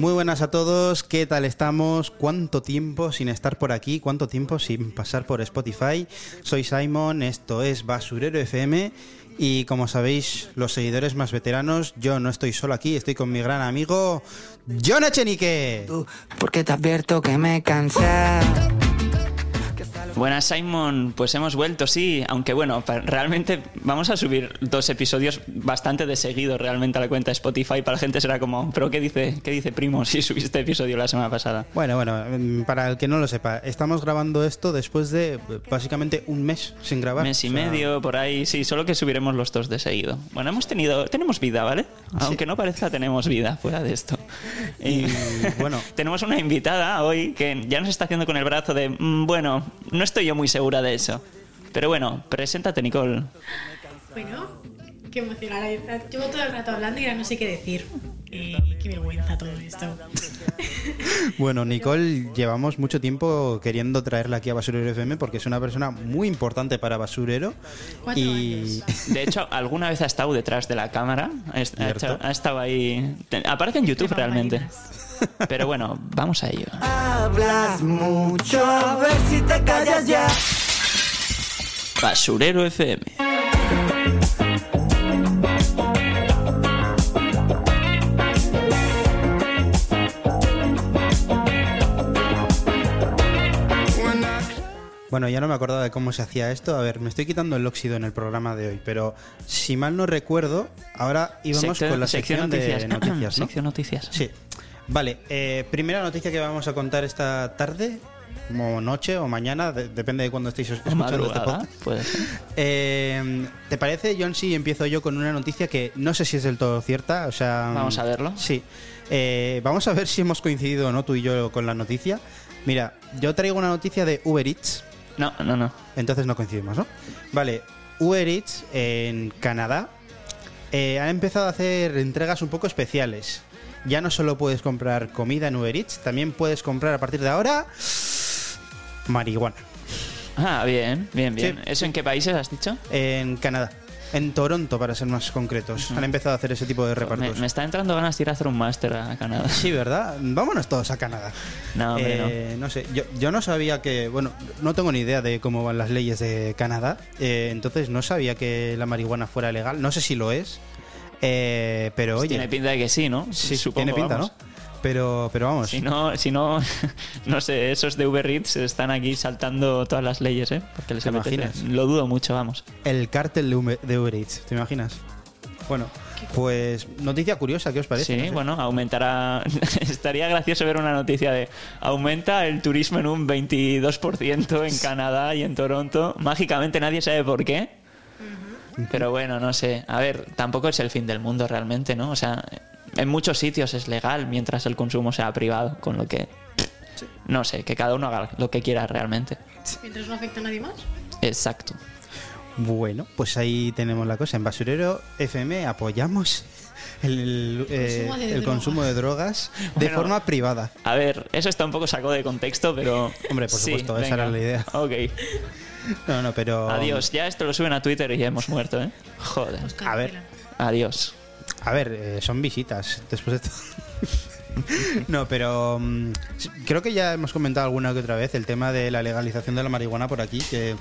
Muy buenas a todos, ¿qué tal estamos? ¿Cuánto tiempo sin estar por aquí? ¿Cuánto tiempo sin pasar por Spotify? Soy Simon, esto es Basurero FM y como sabéis, los seguidores más veteranos, yo no estoy solo aquí, estoy con mi gran amigo John Echenique. Te advierto que me. Buenas Simon, pues hemos vuelto, sí, aunque bueno, realmente vamos a subir dos episodios bastante de seguido realmente a la cuenta de Spotify, para la gente será como, pero ¿qué dice, qué dice primo si subiste episodio la semana pasada? Bueno, bueno, mm, para el que no lo sepa, estamos grabando esto después de eh, básicamente un mes sin grabar. Mes y O sea, medio, por ahí, sí, solo que subiremos los dos de seguido. Bueno, hemos tenido, tenemos vida, ¿vale? Aunque no parezca, tenemos vida fuera de esto. Y bueno, Tenemos una invitada hoy que ya nos está haciendo con el brazo de, "Mm, bueno, no estoy yo muy segura de eso. Pero bueno, preséntate, Nicole. Bueno, qué emocionada. Llevo todo el rato hablando y ahora no sé qué decir. Eh, qué vergüenza todo esto. Bueno, Nicole, llevamos mucho tiempo queriendo traerla aquí a Basurero FM porque es una persona muy importante para Basurero. Y De hecho, alguna vez ha estado detrás de la cámara. Ha, ha Cierto. hecho- ha estado ahí. Aparece en YouTube realmente. bambalinas. Pero bueno, vamos a ello. Hablas mucho, a ver si te callas ya. Basurero FM. bueno, ya no me acordaba de cómo se hacía esto. A ver, me estoy quitando el óxido en el programa de hoy, pero si mal no recuerdo, ahora íbamos Sección- con la sección, de noticias, ¿no? Sección noticias. Sí. Vale, eh, primera noticia que vamos a contar esta tarde, como noche o mañana, de- depende de cuándo estéis escuchando este podcast. puede ser. Eh, ¿Te parece, John, si empiezo yo con una noticia que no sé si es del todo cierta? O sea, Vamos a verlo. Sí. Eh, vamos a ver si hemos coincidido o no tú y yo con la noticia. Mira, yo traigo una noticia de Uber Eats, No, no, no. entonces no coincidimos, ¿no? Vale, Uber Eats en Canadá eh, ha empezado a hacer entregas un poco especiales. Ya no solo puedes comprar comida en Uber Eats, también puedes comprar a partir de ahora marihuana. Ah, bien, bien, bien. Sí. ¿Eso en qué países has dicho? En Canadá. En Toronto, para ser más concretos. Han empezado a hacer ese tipo de repartos. me está entrando ganas de ir a hacer un máster a Canadá. Sí, ¿verdad? Vámonos todos a Canadá. No, hombre, no. Eh, no sé, yo, yo no sabía que, bueno, no tengo ni idea de cómo van las leyes de Canadá, eh, entonces no sabía que la marihuana fuera legal, no sé si lo es, eh, pero oye, Tiene pinta de que sí, ¿no? sí, Supongo, tiene pinta, vamos. ¿no? Pero, pero vamos, Si no, si no, no sé, esos de Uber Eats están aquí saltando todas las leyes, ¿eh? Porque les ¿Te apetece. imaginas? Lo dudo mucho, vamos. el cártel de Uber, de Uber Eats, ¿te imaginas? Bueno, pues noticia curiosa, ¿qué os parece? Sí, No sé. bueno, aumentará. Estaría gracioso ver una noticia de aumenta el turismo en un 22% en Canadá y en Toronto. Mágicamente nadie sabe por qué. Pero bueno, no sé. A ver, tampoco es el fin del mundo realmente, ¿no? O sea, en muchos sitios es legal mientras el consumo sea privado, con lo que. No sé, que cada uno haga lo que quiera realmente. Mientras no afecta a nadie más. Exacto. Bueno, pues ahí tenemos la cosa. En Basurero FM apoyamos el, eh, consumo de el consumo de drogas de Bueno. forma privada. A ver, eso está un poco sacado de contexto, pero. Hombre, por Sí, supuesto, esa era la idea. Ok. No, no, pero... Adiós. Ya esto lo suben a Twitter y ya hemos muerto, ¿eh? Joder. Pues A ver. Adiós. A ver, eh, son visitas después de todo. no, pero mm, creo que ya hemos comentado alguna que otra vez el tema de la legalización de la marihuana por aquí, que... eh,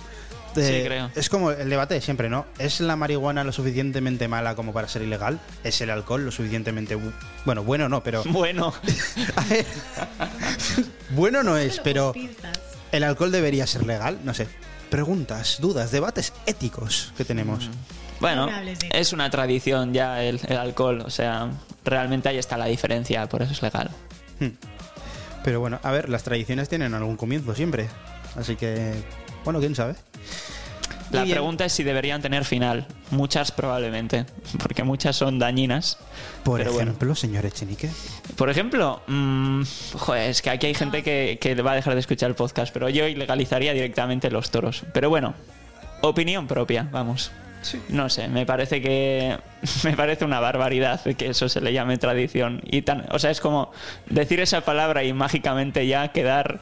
Sí, creo. Es como el debate de siempre, ¿no? ¿Es la marihuana lo suficientemente mala como para ser ilegal? ¿Es el alcohol lo suficientemente... bu- Bueno, bueno no, pero... Bueno. A ver, bueno no es, pero... ¿El alcohol debería ser legal? No sé. Preguntas, dudas, debates éticos que tenemos. Bueno, es una tradición ya el, el alcohol, o sea, realmente ahí está la diferencia, por eso es legal. Hmm. Pero bueno, a ver, las tradiciones tienen algún comienzo siempre. Así que, bueno, quién sabe. La bien. pregunta es si deberían tener final. Muchas probablemente, porque muchas son dañinas. Por Pero bueno. ejemplo, señor Echenique. Por ejemplo, mm, joder, es que aquí hay gente que, que va a dejar de escuchar el podcast, pero yo ilegalizaría directamente los toros. Pero bueno, opinión propia, vamos. No sé, me parece que. Me parece una barbaridad que eso se le llame tradición. Y tan, o sea, es como decir esa palabra y mágicamente ya quedar.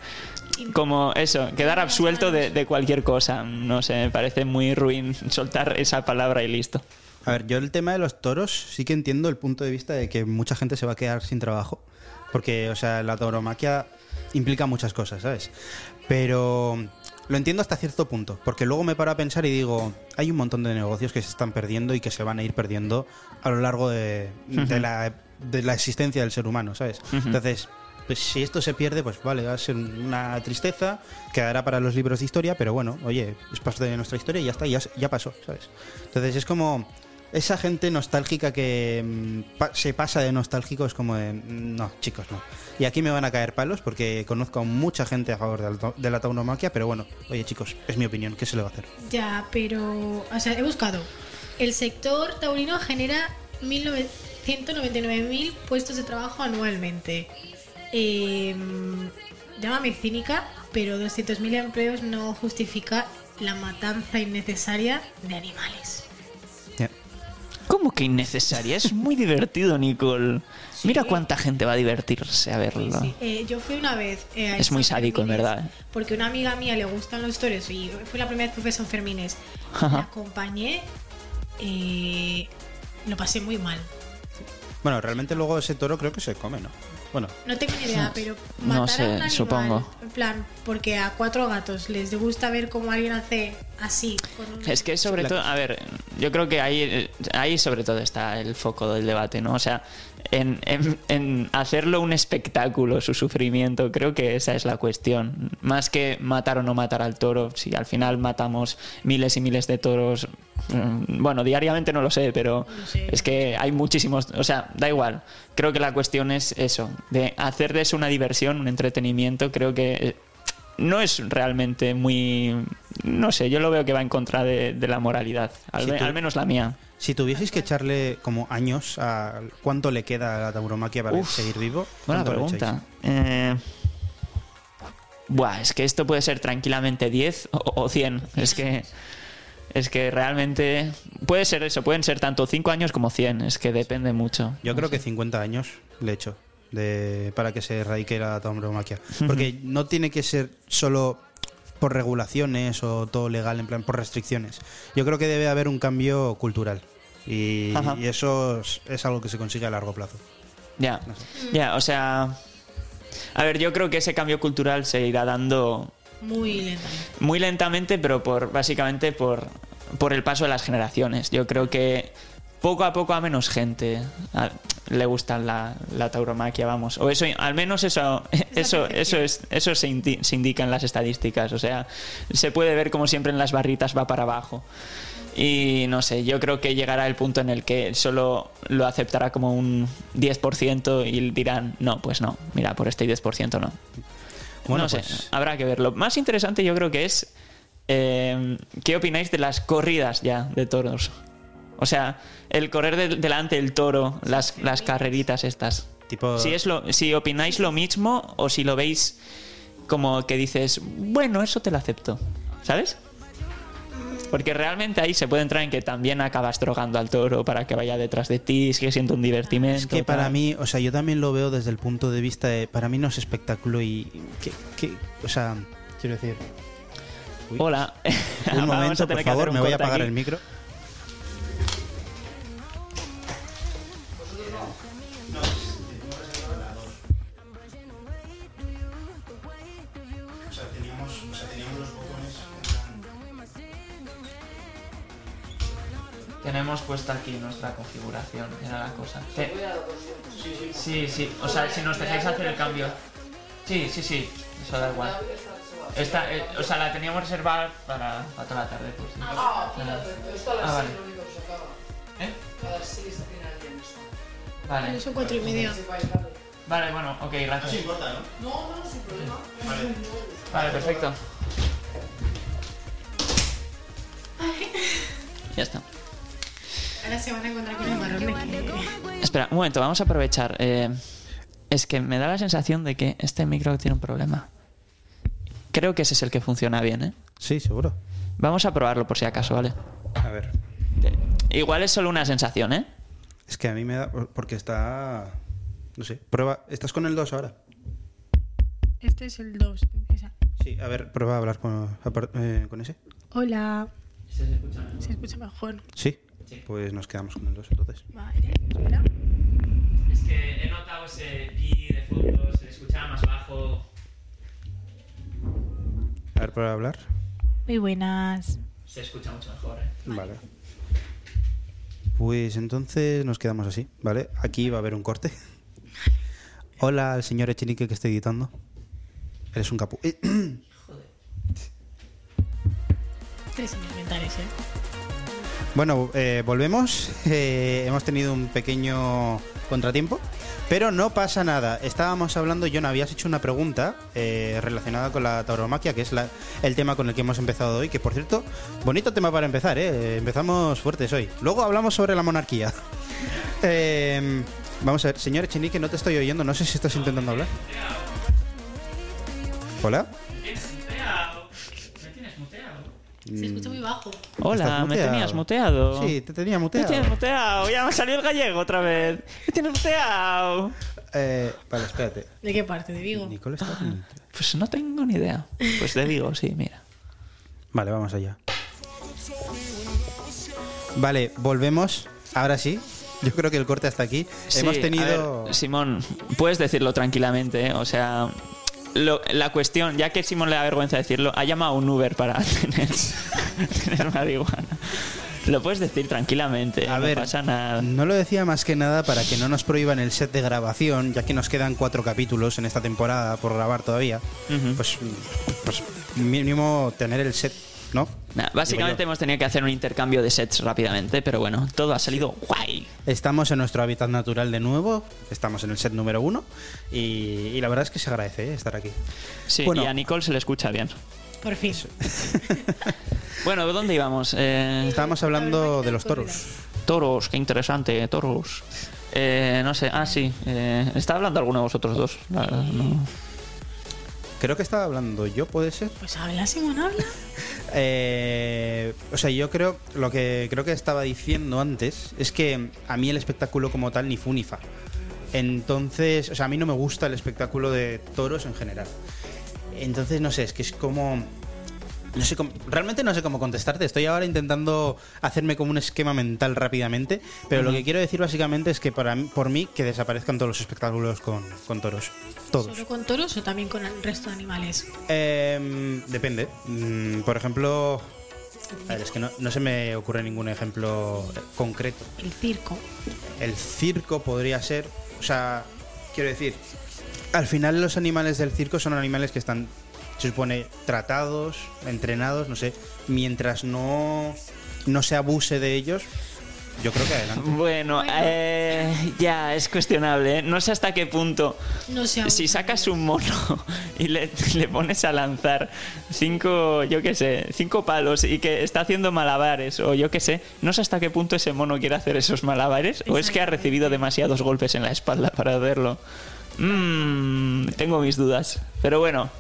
Como eso, quedar absuelto de, de cualquier cosa. No sé, me parece muy ruin soltar esa palabra y listo. A ver, yo el tema de los toros sí que entiendo el punto de vista de que mucha gente se va a quedar sin trabajo. Porque, o sea, la tauromaquia implica muchas cosas, ¿sabes? Pero lo entiendo hasta cierto punto. Porque luego me paro a pensar y digo, hay un montón de negocios que se están perdiendo y que se van a ir perdiendo a lo largo de, de la, de la existencia del ser humano, ¿sabes? Entonces, pues si esto se pierde, pues vale, va a ser una tristeza, quedará para los libros de historia, pero bueno, oye, es parte de nuestra historia y ya está, ya, ya pasó, ¿sabes? Entonces es como esa gente nostálgica que mm, pa- se pasa de nostálgico, es como de, mm, no, chicos, no. Y aquí me van a caer palos porque conozco a mucha gente a favor de la, de la tauromaquia, pero bueno, oye chicos, es mi opinión, ¿qué se le va a hacer? Ya, pero. O sea, he buscado. El sector taurino genera 199.000 puestos de trabajo anualmente. Eh, llámame cínica, pero 200.000 empleos no justifica la matanza innecesaria de animales. ¿Cómo que innecesaria? Es muy divertido, Nicole. Mira cuánta gente va a divertirse a verlo. Sí, eh, yo fui una vez. eh, a Es muy sádico, en verdad. Porque una amiga mía le gustan los toros y fue la primera vez que fui a San Fermines. La acompañé. eh, lo pasé muy mal. Bueno, realmente luego ese toro creo que se come, ¿no? Bueno, No tengo ni idea, pero No matar sé, a un animal, supongo. En plan, porque a cuatro gatos les gusta ver cómo alguien hace así. Con un- Es que sobre todo, a ver, yo creo que ahí, ahí sobre todo está el foco del debate, ¿no? O sea, en, en- en hacerlo un espectáculo, su sufrimiento, creo que esa es la cuestión. Más que matar o no matar al toro, si al final matamos miles y miles de toros, bueno, diariamente no lo sé, pero es que hay muchísimos, o sea, da igual. Creo que la cuestión es eso, de hacerles una diversión, un entretenimiento, creo que eh, no es realmente muy... No sé, yo lo veo que va en contra de, de la moralidad, al, Si me- tú- al menos la mía. si tuvieseis que echarle como años a cuánto le queda a la tauromaquia para Uf, seguir vivo, Buena ¿cuánto le pregunta. Eh, Buah, es que esto puede ser tranquilamente 10 o, o 100. Es que... Es que realmente puede ser eso, pueden ser tanto 5 años como 100, es que depende mucho. Yo creo que 50 años le echo de, para que se erradique la tauromaquia. Porque no tiene que ser solo por regulaciones o todo legal, en plan por restricciones. Yo creo que debe haber un cambio cultural. Y, eso es, es algo que se consigue a largo plazo. Ya, ya, o sea... A ver, yo creo que ese cambio cultural se irá dando Muy lentamente. muy lentamente, pero por básicamente por, por el paso de las generaciones. Yo creo que poco a poco a menos gente a- le gusta la, la tauromaquia, vamos. O eso, al menos eso, eso, eso es, eso se, indi- se indica en las estadísticas. O sea, se puede ver como siempre en las barritas va para abajo. Y no sé, yo creo que llegará el punto en el que solo lo aceptará como un 10% y dirán, no, pues no, mira, por este 10% no. Bueno, no sé, pues- habrá que verlo. Más interesante yo creo que es eh, qué opináis de las corridas ya de toros. O sea, el correr del- delante del toro, las, las carreritas estas. Tipo, Si, es lo, si opináis lo mismo o si lo veis como que dices, bueno, eso te lo acepto. ¿Sabes? Porque realmente ahí se puede entrar en que también acabas drogando al toro para que vaya detrás de ti, sigue siendo un divertimento. Es que para tal. mí, o sea, yo también lo veo desde el punto de vista de, para mí no es espectáculo y, que, que- o sea, quiero decir, Uy. Hola. un momento, por favor, me voy a apagar aquí. el micro. Tenemos puesta aquí nuestra configuración, era la cosa. Te- Sí, sí, o sea, si nos dejáis hacer el cambio. Sí, sí, sí, eso da igual. Esta, eh, o sea, la teníamos reservada para, para toda la tarde. Pues, sí. Ah, fíjate, esto a las Ah, vale. 6 lo único que se acaba. ¿Eh? A las 6 termina el viernes. Vale. Son cuatro y media. Vale, bueno, ok, gracias. importa, ¿no? No, no, sin problema. Vale, perfecto. Ya está. Ahora se van a encontrar con el marrón de que... Espera, un momento, vamos a aprovechar. Eh, es que me da la sensación de que este micro tiene un problema. Creo que ese es el que funciona bien, ¿eh? Sí, seguro. Vamos a probarlo por si acaso, ¿vale? A ver. Igual es solo una sensación, ¿eh? Es que a mí me da. Porque está. No sé. Prueba. ¿Estás con el 2 ahora? Este es el 2. Sí, a ver, prueba a hablar con, eh, con ese. Hola. Se escucha mejor. Sí. Pues nos quedamos con el 2 entonces. Vale, espera. Es que he notado ese pi de fondo, se escuchaba más bajo. A ver, prueba a hablar. Muy buenas. Se escucha mucho mejor, ¿eh? Vale. Pues entonces nos quedamos así, ¿vale? Aquí va a haber un corte. Hola al señor Echenique que estoy editando. Eres un capu. Eh, Tres años mentales, ¿eh? Bueno, eh, volvemos. Eh, hemos tenido un pequeño contratiempo, pero no pasa nada. Estábamos hablando, John, habías hecho una pregunta eh, relacionada con la tauromaquia, que es la- el tema con el que hemos empezado hoy, que por cierto, bonito tema para empezar, ¿eh? Empezamos fuertes hoy. Luego hablamos sobre la monarquía. Eh, vamos a ver, señor Echenique, no te estoy oyendo, no sé si estás intentando hablar. ¿Hola? ¿Me? Se escucha muy bajo. Hola, ¿Estás me tenías muteado. Sí, te tenía Me muteado. tienes muteado, ya me salió el gallego otra vez. Me tienes muteado. Eh, vale, espérate. ¿De qué parte? ¿De Vigo? Nicole está el- Pues no tengo ni idea. Pues te digo, sí, mira. Vale, vamos allá. Vale, volvemos. Ahora sí. Yo creo que el corte hasta aquí. Sí, Hemos a tenido. ver, Simón, puedes decirlo tranquilamente, ¿eh? o sea. Lo- la cuestión, ya que Simón le da vergüenza decirlo, ha llamado a un Uber para tener, tener marihuana. Lo puedes decir tranquilamente, A no ver, pasa nada. no lo decía más que nada para que no nos prohíban el set de grabación, ya que nos quedan cuatro capítulos en esta temporada por grabar todavía. Pues, pues mínimo tener el set, ¿no? Nah, básicamente hemos tenido que hacer un intercambio de sets rápidamente, pero bueno, todo ha salido guay. Estamos en nuestro hábitat natural de nuevo, estamos en el set número uno y, y la verdad es que se agradece ¿eh? estar aquí. Sí, Bueno. y a Nicole se le escucha bien. Por fin. Bueno, ¿dónde íbamos? Eh, Estábamos hablando de los toros. toros, qué interesante, toros. Eh, no sé, ah, sí. Eh, ¿Está hablando alguno de vosotros dos? La verdad, no. Creo que estaba hablando yo, ¿puede ser? Pues habla, Simón, habla. Eh, o sea, yo creo, lo que creo que estaba diciendo antes es que a mí el espectáculo como tal ni fu ni fa. Entonces, o sea, a mí no me gusta el espectáculo de toros en general. Entonces, no sé, es que es como... No sé cómo- realmente no sé cómo contestarte. Estoy ahora intentando hacerme como un esquema mental rápidamente, pero lo que quiero decir básicamente es que para por mí que desaparezcan todos los espectáculos con, con toros. Todos. ¿Solo con toros o también con el resto de animales? Em, depende. Mm, por ejemplo, a ver, es que no, no se me ocurre ningún ejemplo eh, concreto. El circo. El circo podría ser, o sea, quiero decir, al final los animales del circo son animales que están, se supone, tratados, entrenados, no sé, mientras no, no se abuse de ellos, yo creo que adelante. Bueno, eh, ya es cuestionable. ¿eh? No sé hasta qué punto. No sé. Si sacas un mono y le, le pones a lanzar cinco, yo qué sé, cinco palos y que está haciendo malabares o yo qué sé, no sé hasta qué punto ese mono quiere hacer esos malabares o es que ha recibido demasiados golpes en la espalda para hacerlo. Mm, tengo mis dudas. Pero bueno,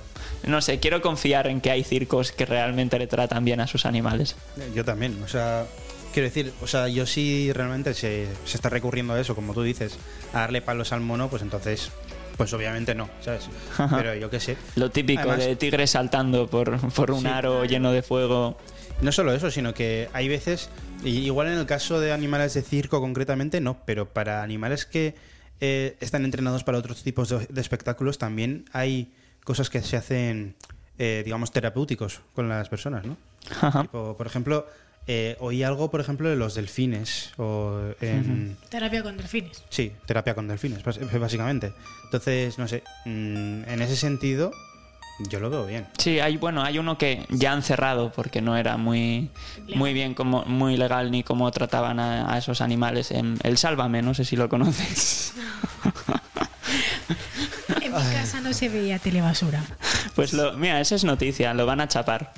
no sé, quiero confiar en que hay circos que realmente le tratan bien a sus animales. Yo también, o sea, quiero decir, o sea, yo sí realmente se, se está recurriendo a eso, como tú dices, a darle palos al mono, pues entonces, pues obviamente no, ¿sabes? Pero yo qué sé. Lo típico Además- de tigres saltando por, por un Sí. aro lleno de fuego. No solo eso, sino que hay veces, igual en el caso de animales de circo concretamente, no, pero para animales que eh, están entrenados para otros tipos de, de espectáculos también hay cosas que se hacen, eh, digamos, terapéuticos con las personas, ¿no? Ajá. Tipo, por ejemplo, eh, oí algo, por ejemplo, de los delfines, o en... Terapia con delfines. Sí, terapia con delfines, básicamente. Entonces, no sé, mm, en ese sentido, yo lo veo bien. Sí, hay bueno, hay uno que ya han cerrado porque no era muy muy bien como muy legal ni cómo trataban a, a esos animales en El Sálvame, no sé si lo conoces. En mi casa no se veía telebasura. Pues lo, mira, esa es noticia, lo van a chapar.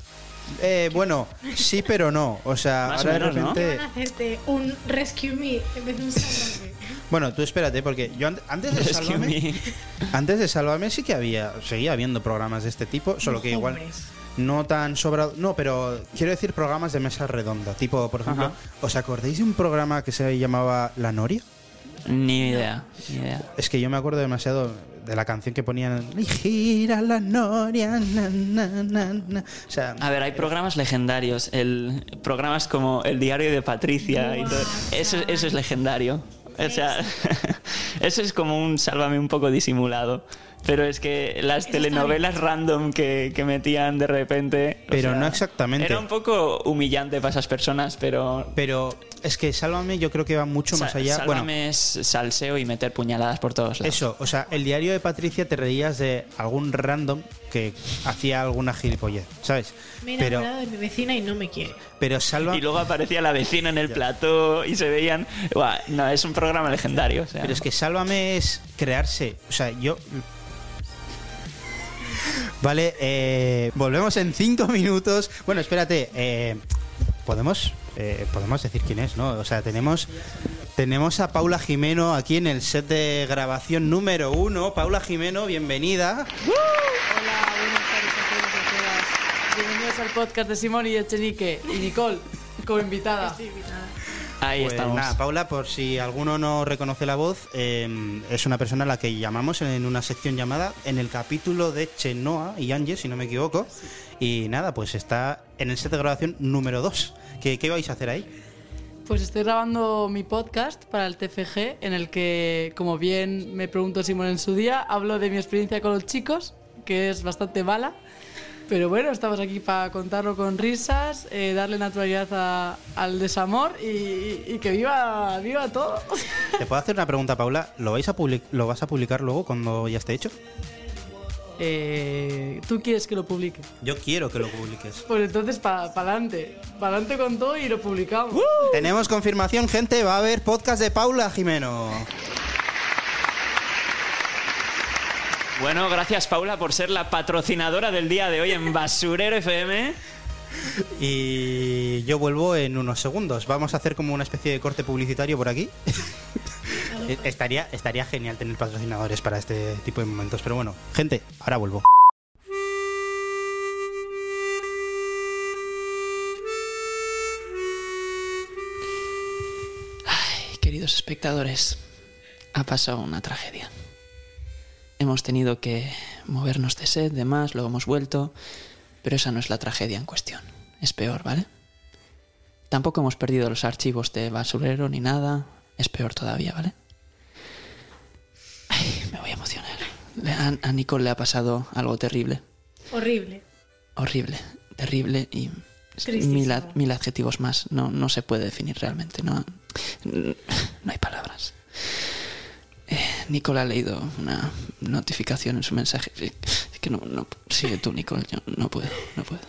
Eh, bueno, sí, pero no. O sea, Más o ahora de menos, ¿no? repente. Van a hacerte un rescue me en vez de un sálvame. Bueno, tú espérate, porque yo an- antes de Rescue Sálvame, Me. antes de Sálvame sí que había, seguía habiendo programas de este tipo, solo que igual, Hombres. no tan sobrado. No, pero quiero decir programas de mesa redonda. Tipo, por ejemplo, Ajá. ¿os acordáis de un programa que se llamaba La Noria? Ni idea, ni idea. Es que yo me acuerdo demasiado de la canción que ponían. Y gira la Noria. na, na, na, na". O sea, A ver, hay programas legendarios. El, programas como El diario de Patricia y todo. Eso, eso es legendario. O sea, eso es como un sálvame un poco disimulado. Pero es que las Eso telenovelas random que, que metían de repente. o Pero sea, no exactamente. Era un poco humillante para esas personas, pero. pero es que Sálvame yo creo que va mucho más allá. Bueno, Sálvame es salseo y meter puñaladas por todos lados. Eso, o sea, el diario de Patricia te reías de algún random que hacía alguna gilipollez, ¿sabes? Me he Pero, de mi vecina y no me quiere. pero Salva, Y luego aparecía la vecina en el plató y se veían. Buah, no, es un programa legendario. o sea. pero es que Sálvame es crearse, o sea, yo Vale, eh, volvemos en cinco minutos. Bueno, espérate, eh, podemos eh, podemos decir quién es, ¿no? O sea, tenemos tenemos a Paula Jimeno aquí en el set de grabación número uno. Paula Jimeno, bienvenida. Hola, buenas tardes a todos y a todas. Bienvenidos al podcast de Simón y Echenique y Nicole como invitada. Ahí Pues estamos. nada, Paula, por si alguno no reconoce la voz, eh, es una persona a la que llamamos en una sección llamada en el capítulo de Chenoa y Ángel, si no me equivoco. Y nada, pues está en el set de grabación número 2. ¿Qué, ¿Qué vais a hacer ahí? Pues estoy grabando mi podcast para el TFG en el que, como bien me preguntó Simón en su día, hablo de mi experiencia con los chicos, que es bastante mala. Pero bueno, estamos aquí para contarlo con risas, eh, darle naturalidad a- al desamor y, y que viva, viva todo. ¿Te puedo hacer una pregunta, Paula? ¿Lo, vais a public- ¿Lo vas a publicar luego cuando ya esté hecho? Eh, ¿Tú quieres que lo publique? Yo quiero que lo publiques. Pues entonces para adelante. Para adelante con todo y lo publicamos. Tenemos confirmación, gente. Va a haber podcast de Paula Jimeno. Bueno, gracias Paula por ser la patrocinadora del día de hoy en Basurero FM. Y yo vuelvo en unos segundos. Vamos a hacer como una especie de corte publicitario por aquí. Eh, estaría, estaría genial tener patrocinadores para este tipo de momentos. Pero bueno, gente, ahora vuelvo. Queridos espectadores, ha pasado una tragedia. Hemos tenido que movernos de set, demás, luego hemos vuelto, pero esa no es la tragedia en cuestión. Es peor, ¿vale? Tampoco hemos perdido los archivos de basurero ni nada. Es peor todavía, ¿vale? Me voy a emocionar. A, a Nicole le ha pasado algo terrible. Horrible. Horrible, terrible y mil, ad- mil adjetivos más. No, no se puede definir realmente. No, no hay palabras. Eh, Nicole ha leído una notificación en su mensaje. Es que no, no sigue tú, Nicole. Yo no puedo, no puedo.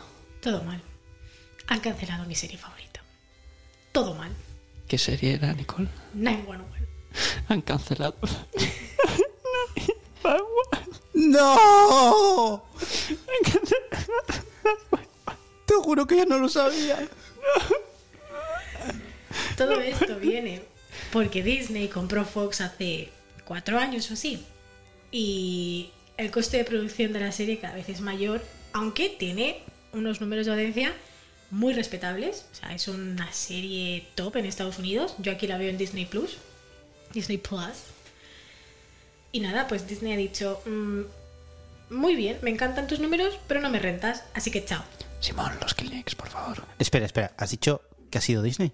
Todo mal. Han cancelado mi serie favorita. Todo mal. ¿Qué serie era, Nicole? 911. Han cancelado. ¡No! Te juro que ya no lo sabía. Todo esto viene porque Disney compró Fox hace cuatro años o así. Y el coste de producción de la serie cada vez es mayor, aunque tiene unos números de audiencia muy respetables. O sea, es una serie top en Estados Unidos. Yo aquí la veo en Disney Plus. Disney Plus. Y nada, pues Disney ha dicho, "Mm, muy bien, me encantan tus números, pero no me rentas, así que chao. Simón, los Kleenex, por favor. Espera, espera. ¿Has dicho que ha sido Disney?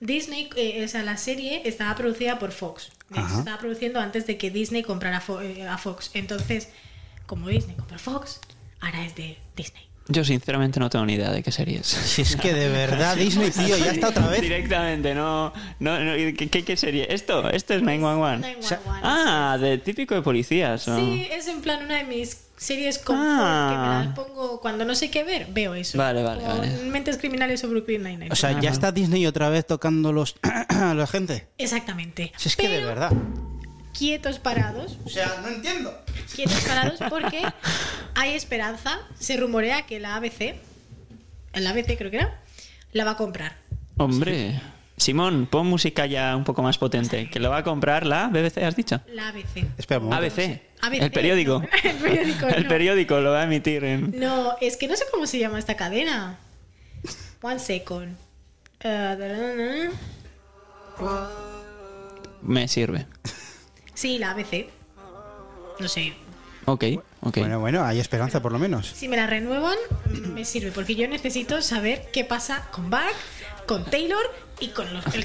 Disney, eh, o sea, la serie estaba producida por Fox. Se estaba produciendo antes de que Disney comprara eh, a Fox. Entonces, como Disney compró Fox, ahora es de Disney. Yo sinceramente no tengo ni idea de qué serie es. Si es que de verdad Disney, tío, ya está otra vez. Directamente, no. no, no ¿qué, qué, qué serie? ¿Esto? ¿Esto es 911? 911, Ah, de típico de policías. ¿o? Sí, es en plan una de mis series confort Ah. que me las pongo cuando no sé qué ver, veo eso. Vale, vale. Mentes criminales o Brooklyn Nine-Nine. O sea, ya está Disney otra vez tocando los a la gente. Exactamente. Si es que de verdad. Quietos parados, O sea, no entiendo. quietos parados porque hay esperanza. Se rumorea que la ABC, el ABC creo que era, la va a comprar. Hombre. Simón, pon música ya un poco más potente. Que lo va a comprar la BBC, ¿has dicho? La ABC. Espera un momento. ABC. ABC, El periódico. no, el periódico, El no. periódico lo va a emitir en. No, es que no sé cómo se llama esta cadena. One second. Uh, da, da, da, da. Me sirve. Sí, la ABC. No sé. Ok, ok. Bueno, bueno, hay esperanza por lo menos. Si me la renuevan, me sirve, porque yo necesito saber qué pasa con Bach, con Taylor y con los.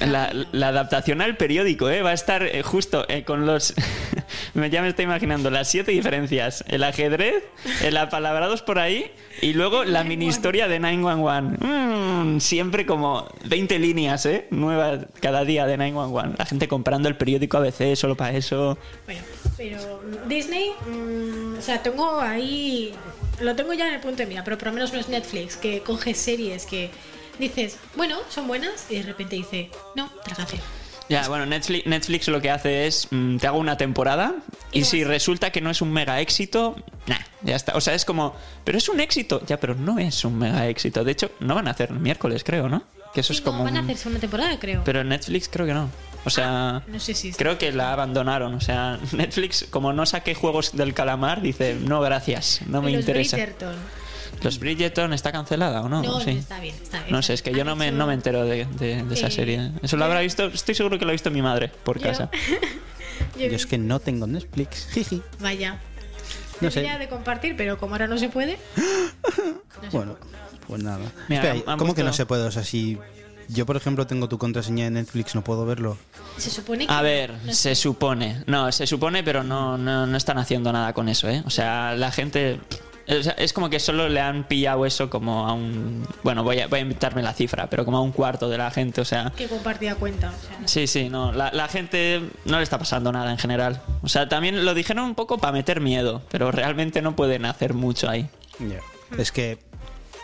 La, adaptación al periódico, ¿eh? Va a estar eh, justo eh, con los... ya me estoy imaginando las siete diferencias. El ajedrez, el apalabrados por ahí y luego la mini historia de 911. Mm, siempre como 20 líneas, ¿eh? Nuevas cada día de 911. La gente comprando el periódico ABC solo para eso. Bueno, pero Disney, mm, o sea, tengo ahí. Lo tengo ya en el punto de mira, pero por lo menos no es Netflix, que coge series que dices, bueno, son buenas, y de repente dice, no, trágate. Ya, bueno, Netflix, Netflix lo que hace es, mm, te hago una temporada y Y si resulta que no es un mega éxito, nah, ya está. O sea, es como, pero es un éxito. Ya, pero no es un mega éxito. De hecho, no van a hacer miércoles, creo, ¿no? Que eso Sí, es no, como... van a hacer segunda temporada, creo. Pero Netflix creo que no. O sea, no sé si. creo que la abandonaron. O sea, Netflix, como no saqué juegos del calamar, dice, no, gracias, no me los interesa. Bridgerton. ¿Los Bridgerton está cancelada o no? No, Sí. no, está bien, está bien. No sé, es que yo no me, no me entero de, de- de esa serie. Eso lo habrá visto, estoy seguro que lo ha visto mi madre por Yo- casa. Yo Yo es que no tengo Netflix. Jiji. Vaya. No sé. De compartir, pero como ahora no se puede. no se Bueno, pues nada. Mira, Espera, ¿Cómo que no se puede? O sea, si yo, por ejemplo, tengo tu contraseña de Netflix, no puedo verlo. Se supone que. A ver, no se supone. No, se supone, pero no, no, no están haciendo nada con eso, ¿eh? O sea, la gente. O sea, es como que solo le han pillado eso como a un. Bueno, voy a, voy a inventarme la cifra, pero como a un cuarto de la gente, o sea. Que compartida cuenta. O sea, no. Sí, sí, no. La, la gente no le está pasando nada en general. O sea, también lo dijeron un poco para meter miedo, pero realmente no pueden hacer mucho ahí. Es que,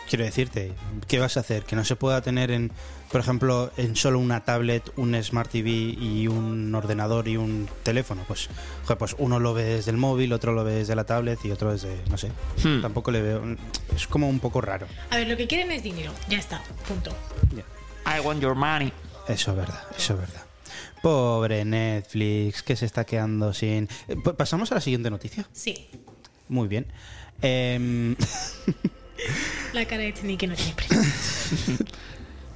quiero decirte, ¿qué vas a hacer? Que no se pueda tener en, por ejemplo, en solo una tablet, un Smart TV y un ordenador y un teléfono. Pues, joder, pues uno lo ve desde el móvil, otro lo ve desde la tablet y otro desde, no sé. Hmm. Tampoco le veo. Es como un poco raro. A ver, lo que quieren es dinero. Ya está. Punto. I want your money. Eso es verdad, eso es verdad. Pobre Netflix, que se está quedando sin. Eh, pa- Pasamos a la siguiente noticia. Sí. Muy bien. Em, La cara de Chini que no tiene prisa.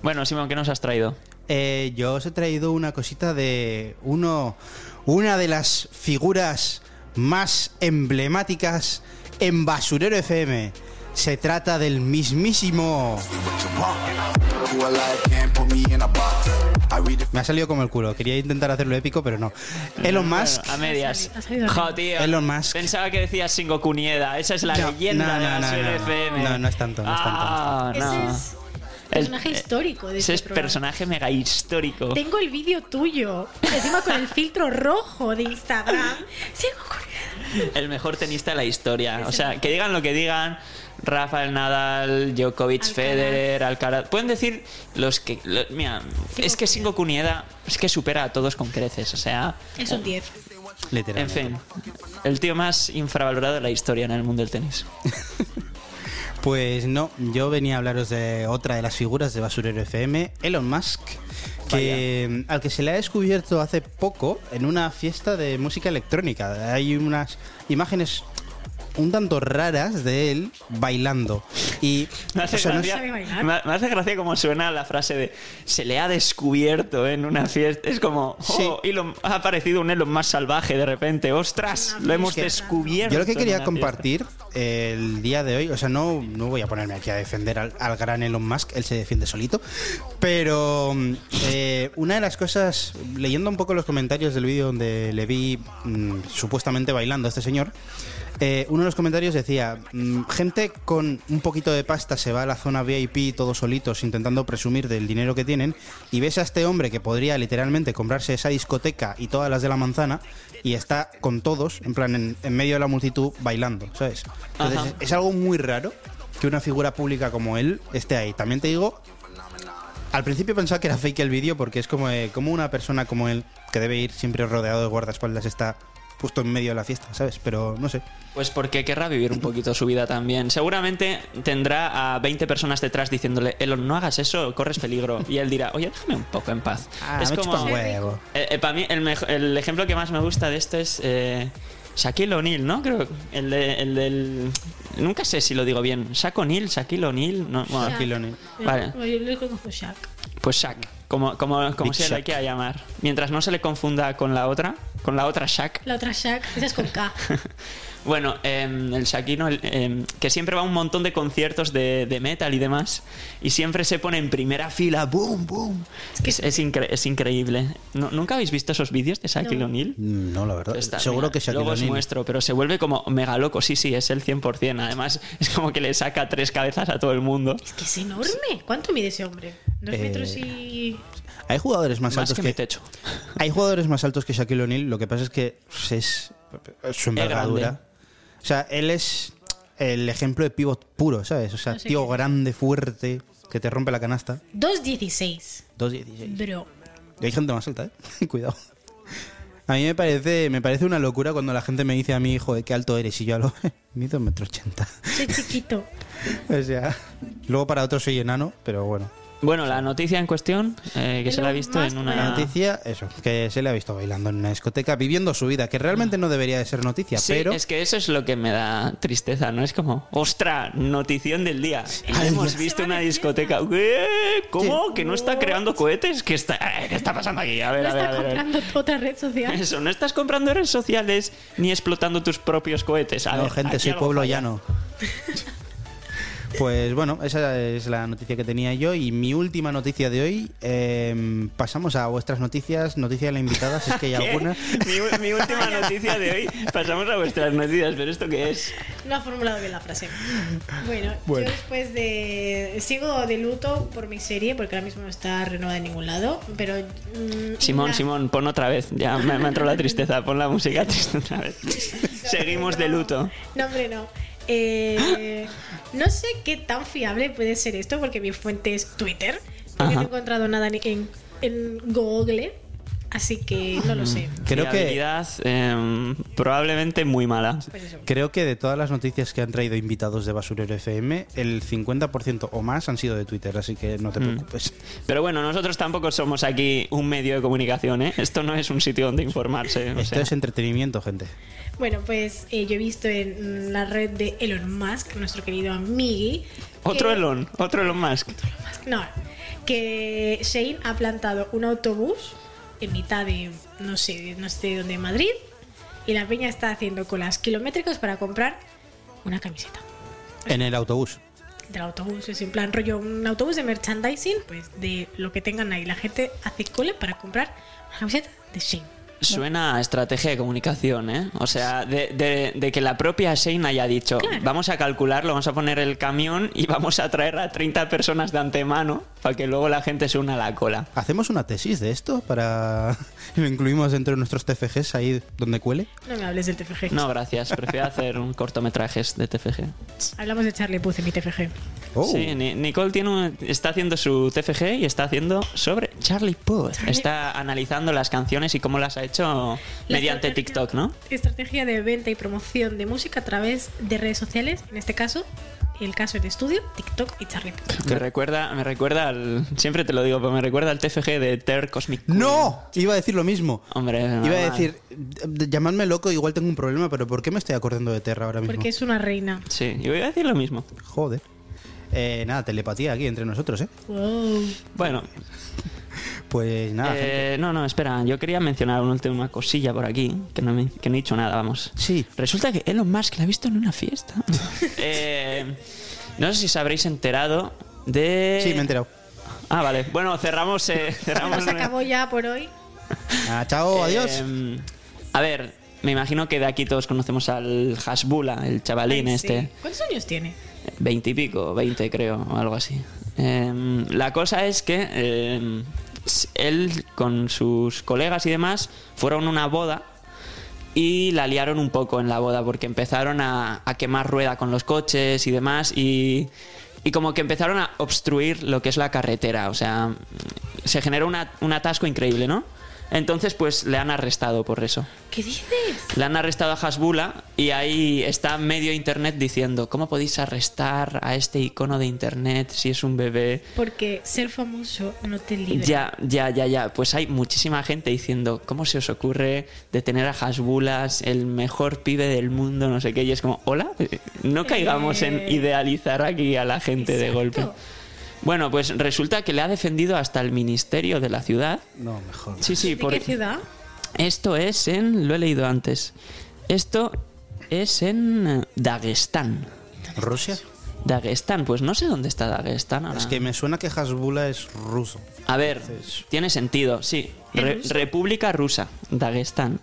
Bueno, Simón, ¿qué nos has traído? Eh, yo os he traído una cosita de uno, una de las figuras más emblemáticas en Basurero FM. Se trata del mismísimo. Me ha salido como el culo. Quería intentar hacerlo épico, pero no. Elon Musk. Bueno, a medias. Ha salido- ha salido Jo, bien. tío. Elon Musk. Pensaba que decías Singo Kunieda. Esa es la No, leyenda no, de la no, serie no. FM. No, no es tanto, no es tanto, no es Ah, no. es personaje eh, histórico de Ese este personaje mega histórico. Tengo el vídeo tuyo. Encima con el filtro rojo de Instagram. Sigo con El mejor tenista de la historia. Es O el sea, que digan lo que digan. Rafael Nadal, Djokovic, Alcaraz. Federer, Alcaraz. Pueden decir los que. lo- mira, es que Singo Kunieda es que supera a todos con creces. O sea, Es un 10. en Literalmente. fin. El tío más infravalorado de la historia en el mundo del tenis. Pues no, yo venía a hablaros de otra de las figuras de Basurero FM, Elon Musk, que al que se le ha descubierto hace poco en una fiesta de música electrónica. Hay unas imágenes un tanto raras de él bailando y Me hace, o sea, no es- gracia, me- hace como suena la frase de se le ha descubierto en una fiesta. Es como, oh, Elon- ha aparecido un Elon más salvaje de repente. ¡Ostras! Lo hemos descubierto. Yo lo que quería compartir el día de hoy, o sea, no, no voy a ponerme aquí a defender al, al gran Elon Musk, él se defiende solito, pero eh, una de las cosas, leyendo un poco los comentarios del vídeo donde le vi mm, supuestamente bailando a este señor, eh, uno de los comentarios decía, mm, gente con un poquito de pasta se va a la zona VIP todos solitos intentando presumir del dinero que tienen y ves a este hombre que podría literalmente comprarse esa discoteca y todas las de la manzana y está con todos, en plan, en, en medio de la multitud bailando, ¿sabes? Entonces es algo muy raro que una figura pública como él esté ahí. También te digo, al principio pensaba que era fake el vídeo porque es como, eh, como una persona como él, que debe ir siempre rodeado de guardaespaldas, está justo en medio de la fiesta, ¿sabes? Pero no sé. Pues porque querrá vivir un poquito su vida también. Seguramente tendrá a 20 personas detrás diciéndole, Elon, no hagas eso, corres peligro. Y él dirá, oye, déjame un poco en paz. Ah, es me como... un huevo. Eh, eh, para mí, el, mejo- el ejemplo que más me gusta de esto es eh, Shaquille O'Neal, ¿no? Creo el, de- el del. Nunca sé si lo digo bien. Shaq O'Neal, Shaquille O'Neal. No, bueno, Shaq. Shaquille O'Neal. Vale. Yo lo conozco Shaq. pues Shaq, como, como, como Big se le Shaq. que llamar. Mientras no se le confunda con la otra, con la otra Shaq. La otra Shaq, esa es con K. Bueno, em, el Shaquino, el, em, que siempre va a un montón de conciertos de, de metal y demás, y siempre se pone en primera fila, boom, boom. Es, es incre- es increíble. ¿No- ¿Nunca habéis visto esos vídeos de Shaquille No. O'Neal? No, la verdad. Está, Seguro mira, que Shaquille Luego os O'Neal. muestro, pero se vuelve como mega loco. Sí, sí, es el 100%. Además, es como que le saca tres cabezas a todo el mundo. Es que es enorme. ¿Cuánto mide ese hombre? Dos Eh, metros y. Hay jugadores más, Más altos que que, mi techo. Hay jugadores más altos que Shaquille O'Neal, lo que pasa es que es su envergadura. O sea, él es el ejemplo de pivot puro, ¿sabes? O sea, No sé tío qué. grande, fuerte, que te rompe la canasta. 2,16. 2.16. Bro. Y hay gente más alta, ¿eh? Cuidado. A mí me parece, me parece una locura cuando la gente me dice a mi hijo de qué alto eres y yo a lo mido un metro ochenta. Soy chiquito. O sea, luego para otros soy enano, pero bueno. Bueno, la noticia en cuestión, eh, que se la ha visto en La una... noticia, eso, que se le ha visto bailando en una discoteca, viviendo su vida, que realmente no debería de ser noticia, Sí, pero es que eso es lo que me da tristeza, ¿no? Es como, ¡ostra! Notición del día. Ay, Hemos visto una discoteca. ¿Qué? ¿Cómo? ¿Que no está creando cohetes? ¿Qué está, eh, ¿qué está pasando aquí? A ver, No a ver, está a ver. comprando otra red social. Eso, no estás comprando redes sociales ni explotando tus propios cohetes. A no, ver, gente, soy pueblo falla. llano. Pues bueno, esa es la noticia que tenía yo y mi última noticia de hoy. eh, pasamos a vuestras noticias, noticia de la invitada, si es que hay ¿Qué? alguna. Mi, mi última noticia de hoy. Pasamos a vuestras noticias, pero ¿esto qué es? No ha formulado bien la frase. Bueno, Bueno. yo después de. Sigo de luto por mi serie, porque ahora mismo no está renovada en ningún lado. Pero. mm, Simón, la- Simón, pon otra vez. Ya me, me ha entrado la tristeza. Pon la música triste otra vez. Seguimos de luto. No, hombre, no. Eh, no sé qué tan fiable puede ser esto, porque mi fuente es Twitter. Porque no he encontrado nada ni en, en Google. Así que no lo sé. Creo que, em, probablemente muy mala. Pues creo que de todas las noticias que han traído invitados de Basurero FM, el 50% o más han sido de Twitter, así que no te preocupes. Pero bueno, nosotros tampoco somos aquí un medio de comunicación, ¿eh? Esto no es un sitio donde informarse. o Esto sea. es entretenimiento, gente. Bueno, pues eh, yo he visto en la red de Elon Musk, nuestro querido amigui. Otro que- Elon, otro Elon Musk. No, que Shane ha plantado un autobús en mitad de, no sé, no sé de dónde, de Madrid, y la peña está haciendo colas kilométricas para comprar una camiseta En el autobús. del autobús. Es en plan rollo, un autobús de merchandising, pues de lo que tengan ahí. La gente hace cola para comprar una camiseta de Shane. Suena a estrategia de comunicación, ¿eh? O sea, de, de- de que la propia Shane haya dicho, Claro. vamos a calcularlo, vamos a poner el camión y vamos a traer a 30 personas de antemano para que luego la gente se una a la cola. ¿Hacemos una tesis de esto para... lo incluimos dentro de nuestros TFGs ahí donde cuele? No me hables del TFG. No, gracias. Prefiero hacer un cortometrajes de TFG. Hablamos de Charlie Puth en mi TFG. Oh. Sí, Ni- Nicole tiene un- está haciendo su TFG y está haciendo sobre Charlie Puth. Está analizando las canciones y cómo las ha hecho La mediante TikTok, ¿no? Estrategia de venta y promoción de música a través de redes sociales. En este caso, el caso de estudio, TikTok y Charlie Puth. Me recuerda, me recuerda al. Siempre te lo digo, pero me recuerda al TFG de Ter Cosmic. Queen. ¡No! Iba a decir lo mismo. Hombre, Iba a decir, "D- llamadme loco, igual tengo un problema, pero ¿por qué me estoy acordando de Terra ahora mismo? Porque es una reina. Sí, yo iba a decir lo mismo. Joder. Eh, nada, telepatía aquí entre nosotros, ¿eh? Wow. Bueno, Pues nada, eh, no, no, espera. Yo quería mencionar una última cosilla por aquí, que no, me- que no he dicho nada, vamos. Sí. Resulta que Elon Musk la ha visto en una fiesta. Eh, no sé si os habréis enterado de. Sí, me he enterado. Ah, vale. Bueno, cerramos. eh, cerramos Se acabó ya por hoy. Ah, chao, adiós. Eh, a ver, me imagino que de aquí todos conocemos al Hasbula, el chavalín Ay, sí. este. ¿Cuántos años tiene? Veinte y pico, veinte creo, o algo así. Eh, la cosa es que eh, él con sus colegas y demás fueron a una boda y la liaron un poco en la boda porque empezaron a, quemar rueda con los coches y demás y, y como que empezaron a obstruir lo que es la carretera. O sea, se generó un atasco increíble, ¿no? Entonces, pues le han arrestado por eso. ¿Qué dices? Le han arrestado a Hasbula y ahí está medio internet diciendo, ¿cómo podéis arrestar a este icono de internet si es un bebé? Porque ser famoso no te libra. Ya, ya, ya, ya. Pues hay muchísima gente diciendo, ¿cómo se os ocurre detener a Hasbulas, el mejor pibe del mundo, no sé qué? Y es como, hola, no caigamos en idealizar aquí a la gente de golpe. Bueno, pues resulta que le ha defendido hasta el ministerio de la ciudad. No, mejor. Sí, sí, ¿De por qué ciudad? esto es en, lo he leído antes. Esto es en eh, Dagestán. ¿Rusia? Dagestán, pues no sé dónde está Dagestán ahora. Es que me suena que Hasbula es ruso. A ver, tiene sentido, sí. República Rusa, Dagestán.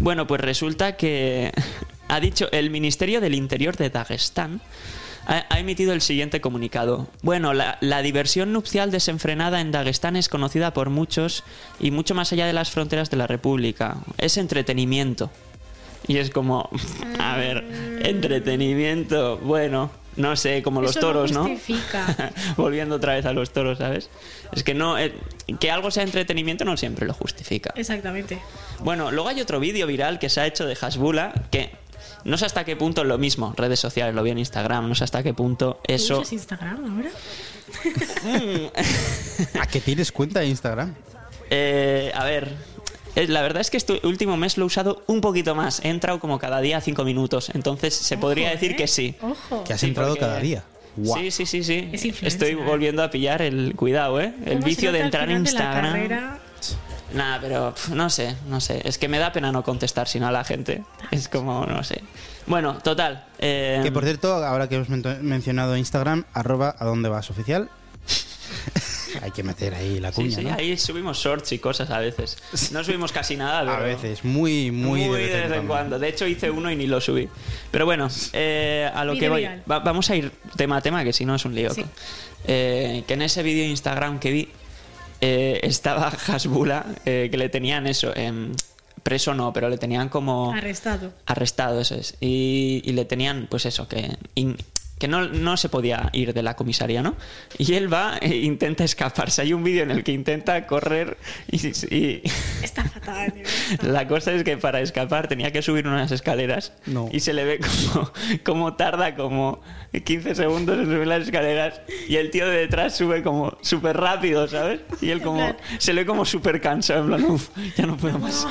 Bueno, pues resulta que ha dicho el Ministerio del Interior de Dagestán ha, emitido el siguiente comunicado. Bueno, la, la diversión nupcial desenfrenada en Dagestán es conocida por muchos y mucho más allá de las fronteras de la República. Es entretenimiento. Y es como, a ver, entretenimiento, bueno, no sé, como los toros, no ¿no? justifica. Volviendo otra vez a los toros, ¿sabes? Es que no, eh, que algo sea entretenimiento no siempre lo justifica. Exactamente. Bueno, luego hay otro vídeo viral que se ha hecho de Hasbula que no sé hasta qué punto es lo mismo, redes sociales, lo vi en Instagram, no sé hasta qué punto ¿Tú eso... usas Instagram ahora? ¿A qué tienes cuenta de Instagram? Eh, a ver, eh, la verdad es que este último mes lo he usado un poquito más. He entrado como cada día cinco minutos, entonces se podría decir ¿eh? que sí. Ojo. Que has Sí, entrado porque- cada día. Guau. Sí, sí, sí, sí. Es Estoy ¿eh? volviendo a pillar el cuidado, ¿eh? El ¿Cómo se vicio de entrar en final de la Instagram. carrera? Nada, pero no sé, no sé. Es que me da pena no contestar sino a la gente. Es como, no sé. Bueno, total. eh, Que por cierto, ahora que hemos men- mencionado Instagram, arroba a dónde vas oficial. Hay que meter ahí la sí, cuña, sí, ¿no? ahí subimos shorts y cosas a veces. No subimos casi nada, pero... A veces, muy, muy, Muy, de vez en cuando. De hecho, hice uno y ni lo subí. Pero bueno, eh, a lo Vídeo que voy. viral. Va- vamos a ir tema a tema, que si no es un lío. Sí. Eh, que en ese vídeo de Instagram que vi eh, estaba Hasbula, eh, que le tenían eso, em, preso no, pero le tenían como Arrestado. arrestado, eso es. Y, y le tenían, pues eso, que, in- que no, no se podía ir de la comisaría, ¿no? Y él va e intenta escaparse. Hay un vídeo en el que intenta correr y, y- Está fatal. la cosa es que para escapar tenía que subir unas escaleras No. y se le ve como, como tarda como 15 segundos en subir las escaleras y el tío de detrás sube como súper rápido, ¿sabes? Y él como se le ve como súper cansado, en plan, "Uf, ya no puedo más.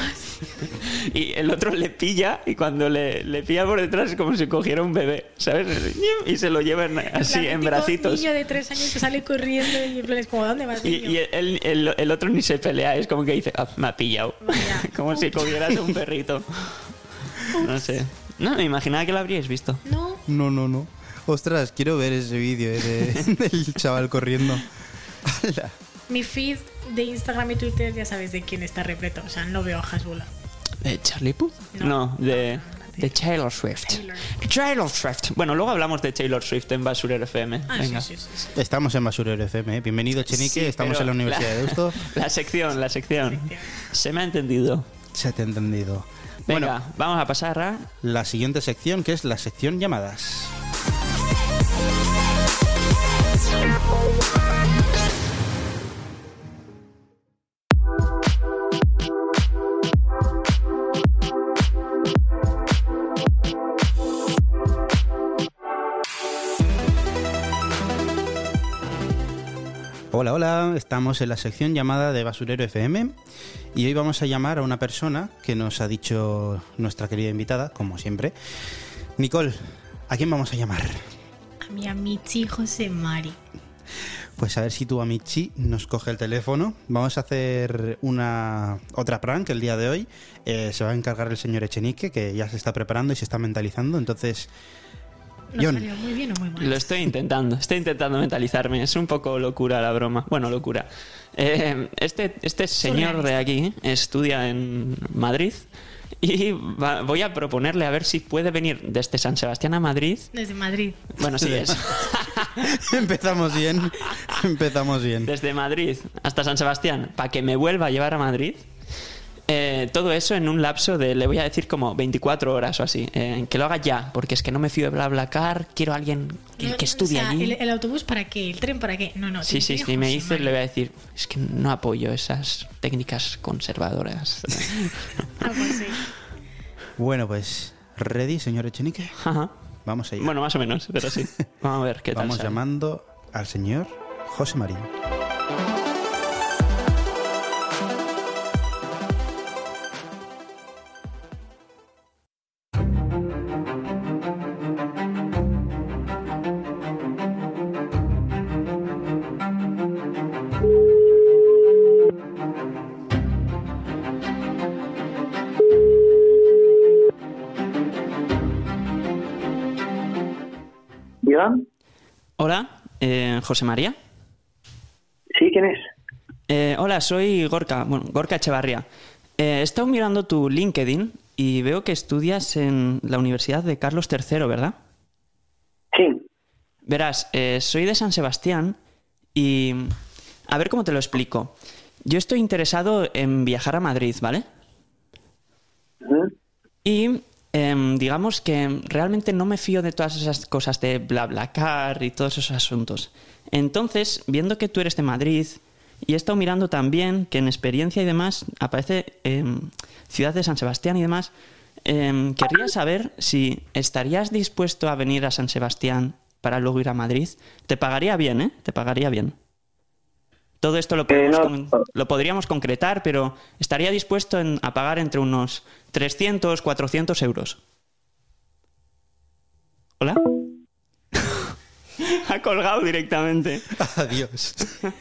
Y el otro le pilla y cuando le, le pilla por detrás es como si cogiera un bebé, ¿sabes? Y se lo llevan así en bracitos. niño de tres años que sale corriendo y en plan es como, ¿dónde vas, Y, niño? y el, el- el otro ni se pelea, es como que dice, "Ah, me ha pillado. Vaya. como si cogieras un perrito. No sé. No, me imaginaba que lo habríais visto. No, No, no, no. Ostras, quiero ver ese vídeo eh, de- del chaval corriendo. Mi feed de Instagram y Twitter ya sabes de quién está repleto. O sea, no veo a Hasbula. ¿De Charlie Puth? No. No, de, de Taylor Swift. Taylor. Taylor Swift. Bueno, luego hablamos de Taylor Swift en Basurero FM. Ah, Venga. sí, sí, sí. sí. Estamos en Basurero FM. ¿eh? Bienvenido, Chenique. Sí, Estamos en la Universidad la- de Deusto. La sección, la sección. Sección. Se me ha entendido. Se te ha entendido. Venga, Bueno, vamos a pasar a... la siguiente sección, que es la sección llamadas. Hola, hola, estamos en la sección llamada de Basurero FM y hoy vamos a llamar a una persona que nos ha dicho nuestra querida invitada, como siempre. Nicole, ¿a quién vamos a llamar? A mi amichi José Mari. Pues a ver si tu Amichi nos coge el teléfono. Vamos a hacer una otra prank el día de hoy. Eh, se va a encargar el señor Echenique, que ya se está preparando y se está mentalizando. Entonces, ¿Nos John. salió muy bien o muy mal? Lo estoy intentando, estoy intentando mentalizarme. Es un poco locura la broma. Bueno, locura. Eh, este, este señor de aquí estudia en Madrid y va- voy a proponerle a ver si puede venir desde San Sebastián a Madrid. Desde Madrid. Bueno, sí, es. empezamos bien. empezamos bien. Desde Madrid hasta San Sebastián para que me vuelva a llevar a Madrid. Eh, todo eso en un lapso de, le voy a decir como 24 horas o así. eh, que lo haga ya, porque es que no me fío de BlaBlaCar, quiero a alguien que, No, que estudie o sea, allí. El, el autobús para qué? ¿El tren para qué? No, no. Sí, sí, sí, me José dice, Mari. le voy a decir, es que no apoyo esas técnicas conservadoras. Algo así. Bueno, pues, ¿ready, señor Echenique? Ajá. Vamos allá. Bueno, más o menos, pero sí. Vamos a ver qué tal. Vamos sale. llamando al señor José Marín. Eh, José María. ¿Sí? ¿Quién es? Eh, hola, soy Gorka, bueno, Gorka Echevarría. Eh, he estado mirando tu LinkedIn y veo que estudias en la Universidad de Carlos III, ¿verdad? Sí. Verás, eh, soy de San Sebastián y... A ver cómo te lo explico. Yo estoy interesado en viajar a Madrid, ¿vale? Y em, digamos que realmente no me fío de todas esas cosas de BlaBlaCar y todos esos asuntos. Entonces, viendo que tú eres de Madrid y he estado mirando también que en experiencia y demás aparece em, Ciudad de San Sebastián y demás, em, querría saber si estarías dispuesto a venir a San Sebastián para luego ir a Madrid. Te pagaría bien, ¿eh? Te pagaría bien. Todo esto lo, podemos no. con- lo podríamos concretar, pero estaría dispuesto en- a pagar entre unos 300, 400 euros. ¿Hola? ha colgado directamente. Adiós.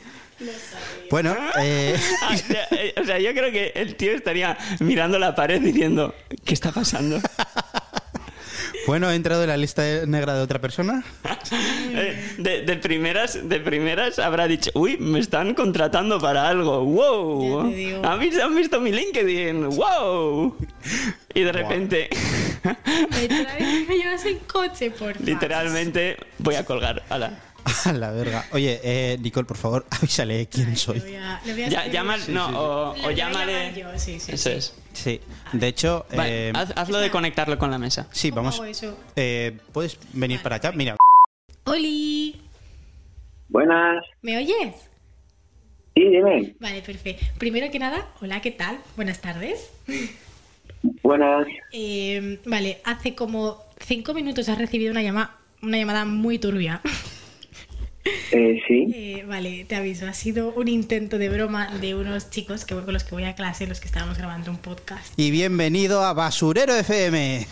Bueno, eh, Ah, eh, o sea, yo creo que el tío estaría mirando la pared diciendo, ¿qué está pasando? Bueno, he entrado en la lista negra de otra persona. Eh, de, de primeras, de primeras habrá dicho, uy, me están contratando para algo, wow. ¿Han visto, han visto mi LinkedIn, wow. Y de repente, Literalmente me llevas en coche, por favor. literalmente, voy a colgar. Ala. A la verga. Oye, eh, Nicole, por favor, avísale quién soy. voy a, le voy a Ya, escribir- llama, no, o, Le llámale. yo, sí, Eso sí. es. Sí. De hecho, Vale, eh, haz- hazlo de conectarlo con la mesa. sí, ¿Cómo vamos. hago eso? Eh, ¿Puedes venir para acá? Mira. ¡Oli! Buenas. ¿Me oyes? Sí, dime. Vale, perfecto. Primero que nada, hola, ¿qué tal? Buenas tardes. Buenas. Eh, vale, hace como cinco minutos has recibido una, llama una llamada muy turbia. Eh, sí. Eh, vale, te aviso, ha sido un intento de broma de unos chicos que, con los que voy a clase, los que estábamos grabando un podcast. Y bienvenido a Basurero FM.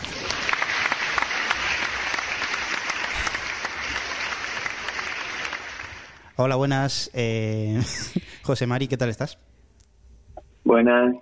Hola, buenas. Eh, José Mari, ¿qué tal estás? Buenas.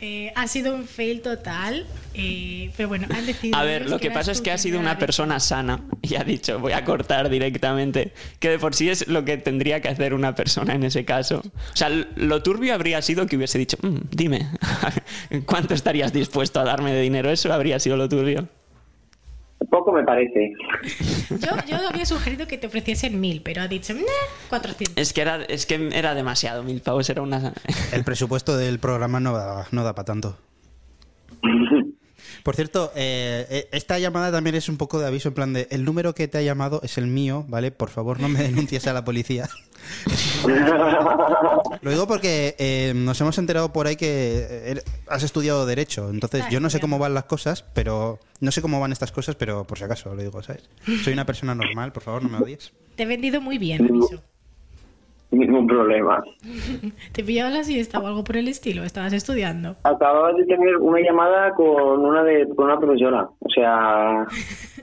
Eh, ha sido un fail total, eh, pero bueno, han decidido... A ver, lo que pasa es que ha sido una persona sana y ha dicho, voy a cortar directamente, que de por sí es lo que tendría que hacer una persona en ese caso. O sea, lo turbio habría sido que hubiese dicho, "Mm, dime, ¿cuánto estarías dispuesto a darme de dinero? Eso habría sido lo turbio. Poco me parece. Yo, yo había sugerido que te ofreciesen mil, pero ha dicho, "Nah, 400. Es que era, es que era demasiado, mil pavos, era una... El presupuesto del programa no da, no da para tanto. Por cierto, eh, eh, esta llamada también es un poco de aviso en plan de el número que te ha llamado es el mío, ¿vale? Por favor, no me denuncies a la policía. Lo digo porque eh, nos hemos enterado por ahí que eh, has estudiado derecho, entonces yo no sé cómo van las cosas, pero no sé cómo van estas cosas, pero por si acaso lo digo, ¿sabes? Soy una persona normal, por favor, no me odies. Te he vendido muy bien, aviso. Ningún problema. ¿Te pillaba la siesta o algo por el estilo? ¿Estabas estudiando? Acababa de tener una llamada con una de con una profesora. O sea,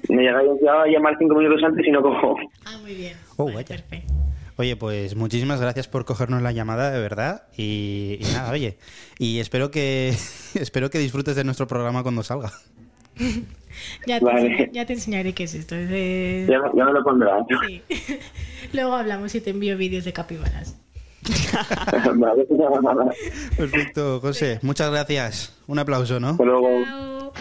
me llegaba a llamar cinco minutos antes y no cojo. Ah, muy bien. Oh, Vale, vaya. perfecto. Oye, pues muchísimas gracias por cogernos la llamada, de verdad. Y, y nada, oye. Y espero que espero que disfrutes de nuestro programa cuando salga. Ya te, Vale. ya te enseñaré qué es esto. es de- Ya, ya me lo pondrás. Sí. Luego hablamos y te envío vídeos de capibaras. vale, Perfecto, José. Muchas gracias. Un aplauso, ¿no? Hasta luego. Chao.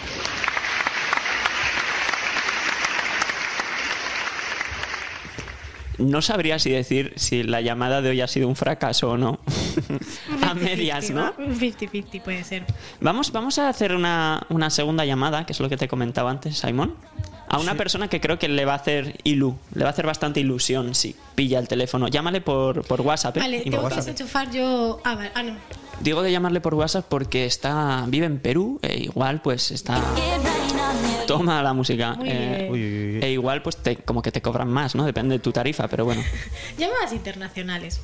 No sabría si decir si la llamada de hoy ha sido un fracaso o no. a a medias, ¿no? Un 50-50 puede ser. Vamos, vamos a hacer una, una segunda llamada, que es lo que te comentaba antes, Simon. A una persona que creo que le va a hacer ilu, le va a hacer bastante ilusión si pilla el teléfono. Llámale por, por WhatsApp. ¿eh? Vale, Y- tengo que desenchufar yo. Ah, vale. Ah, no. Digo de llamarle por WhatsApp porque está vive en Perú e igual pues está toma la música eh, bien. Uy, uy, uy. e igual pues te, como que te cobran más, ¿no? Depende de tu tarifa, pero bueno. Llamadas internacionales.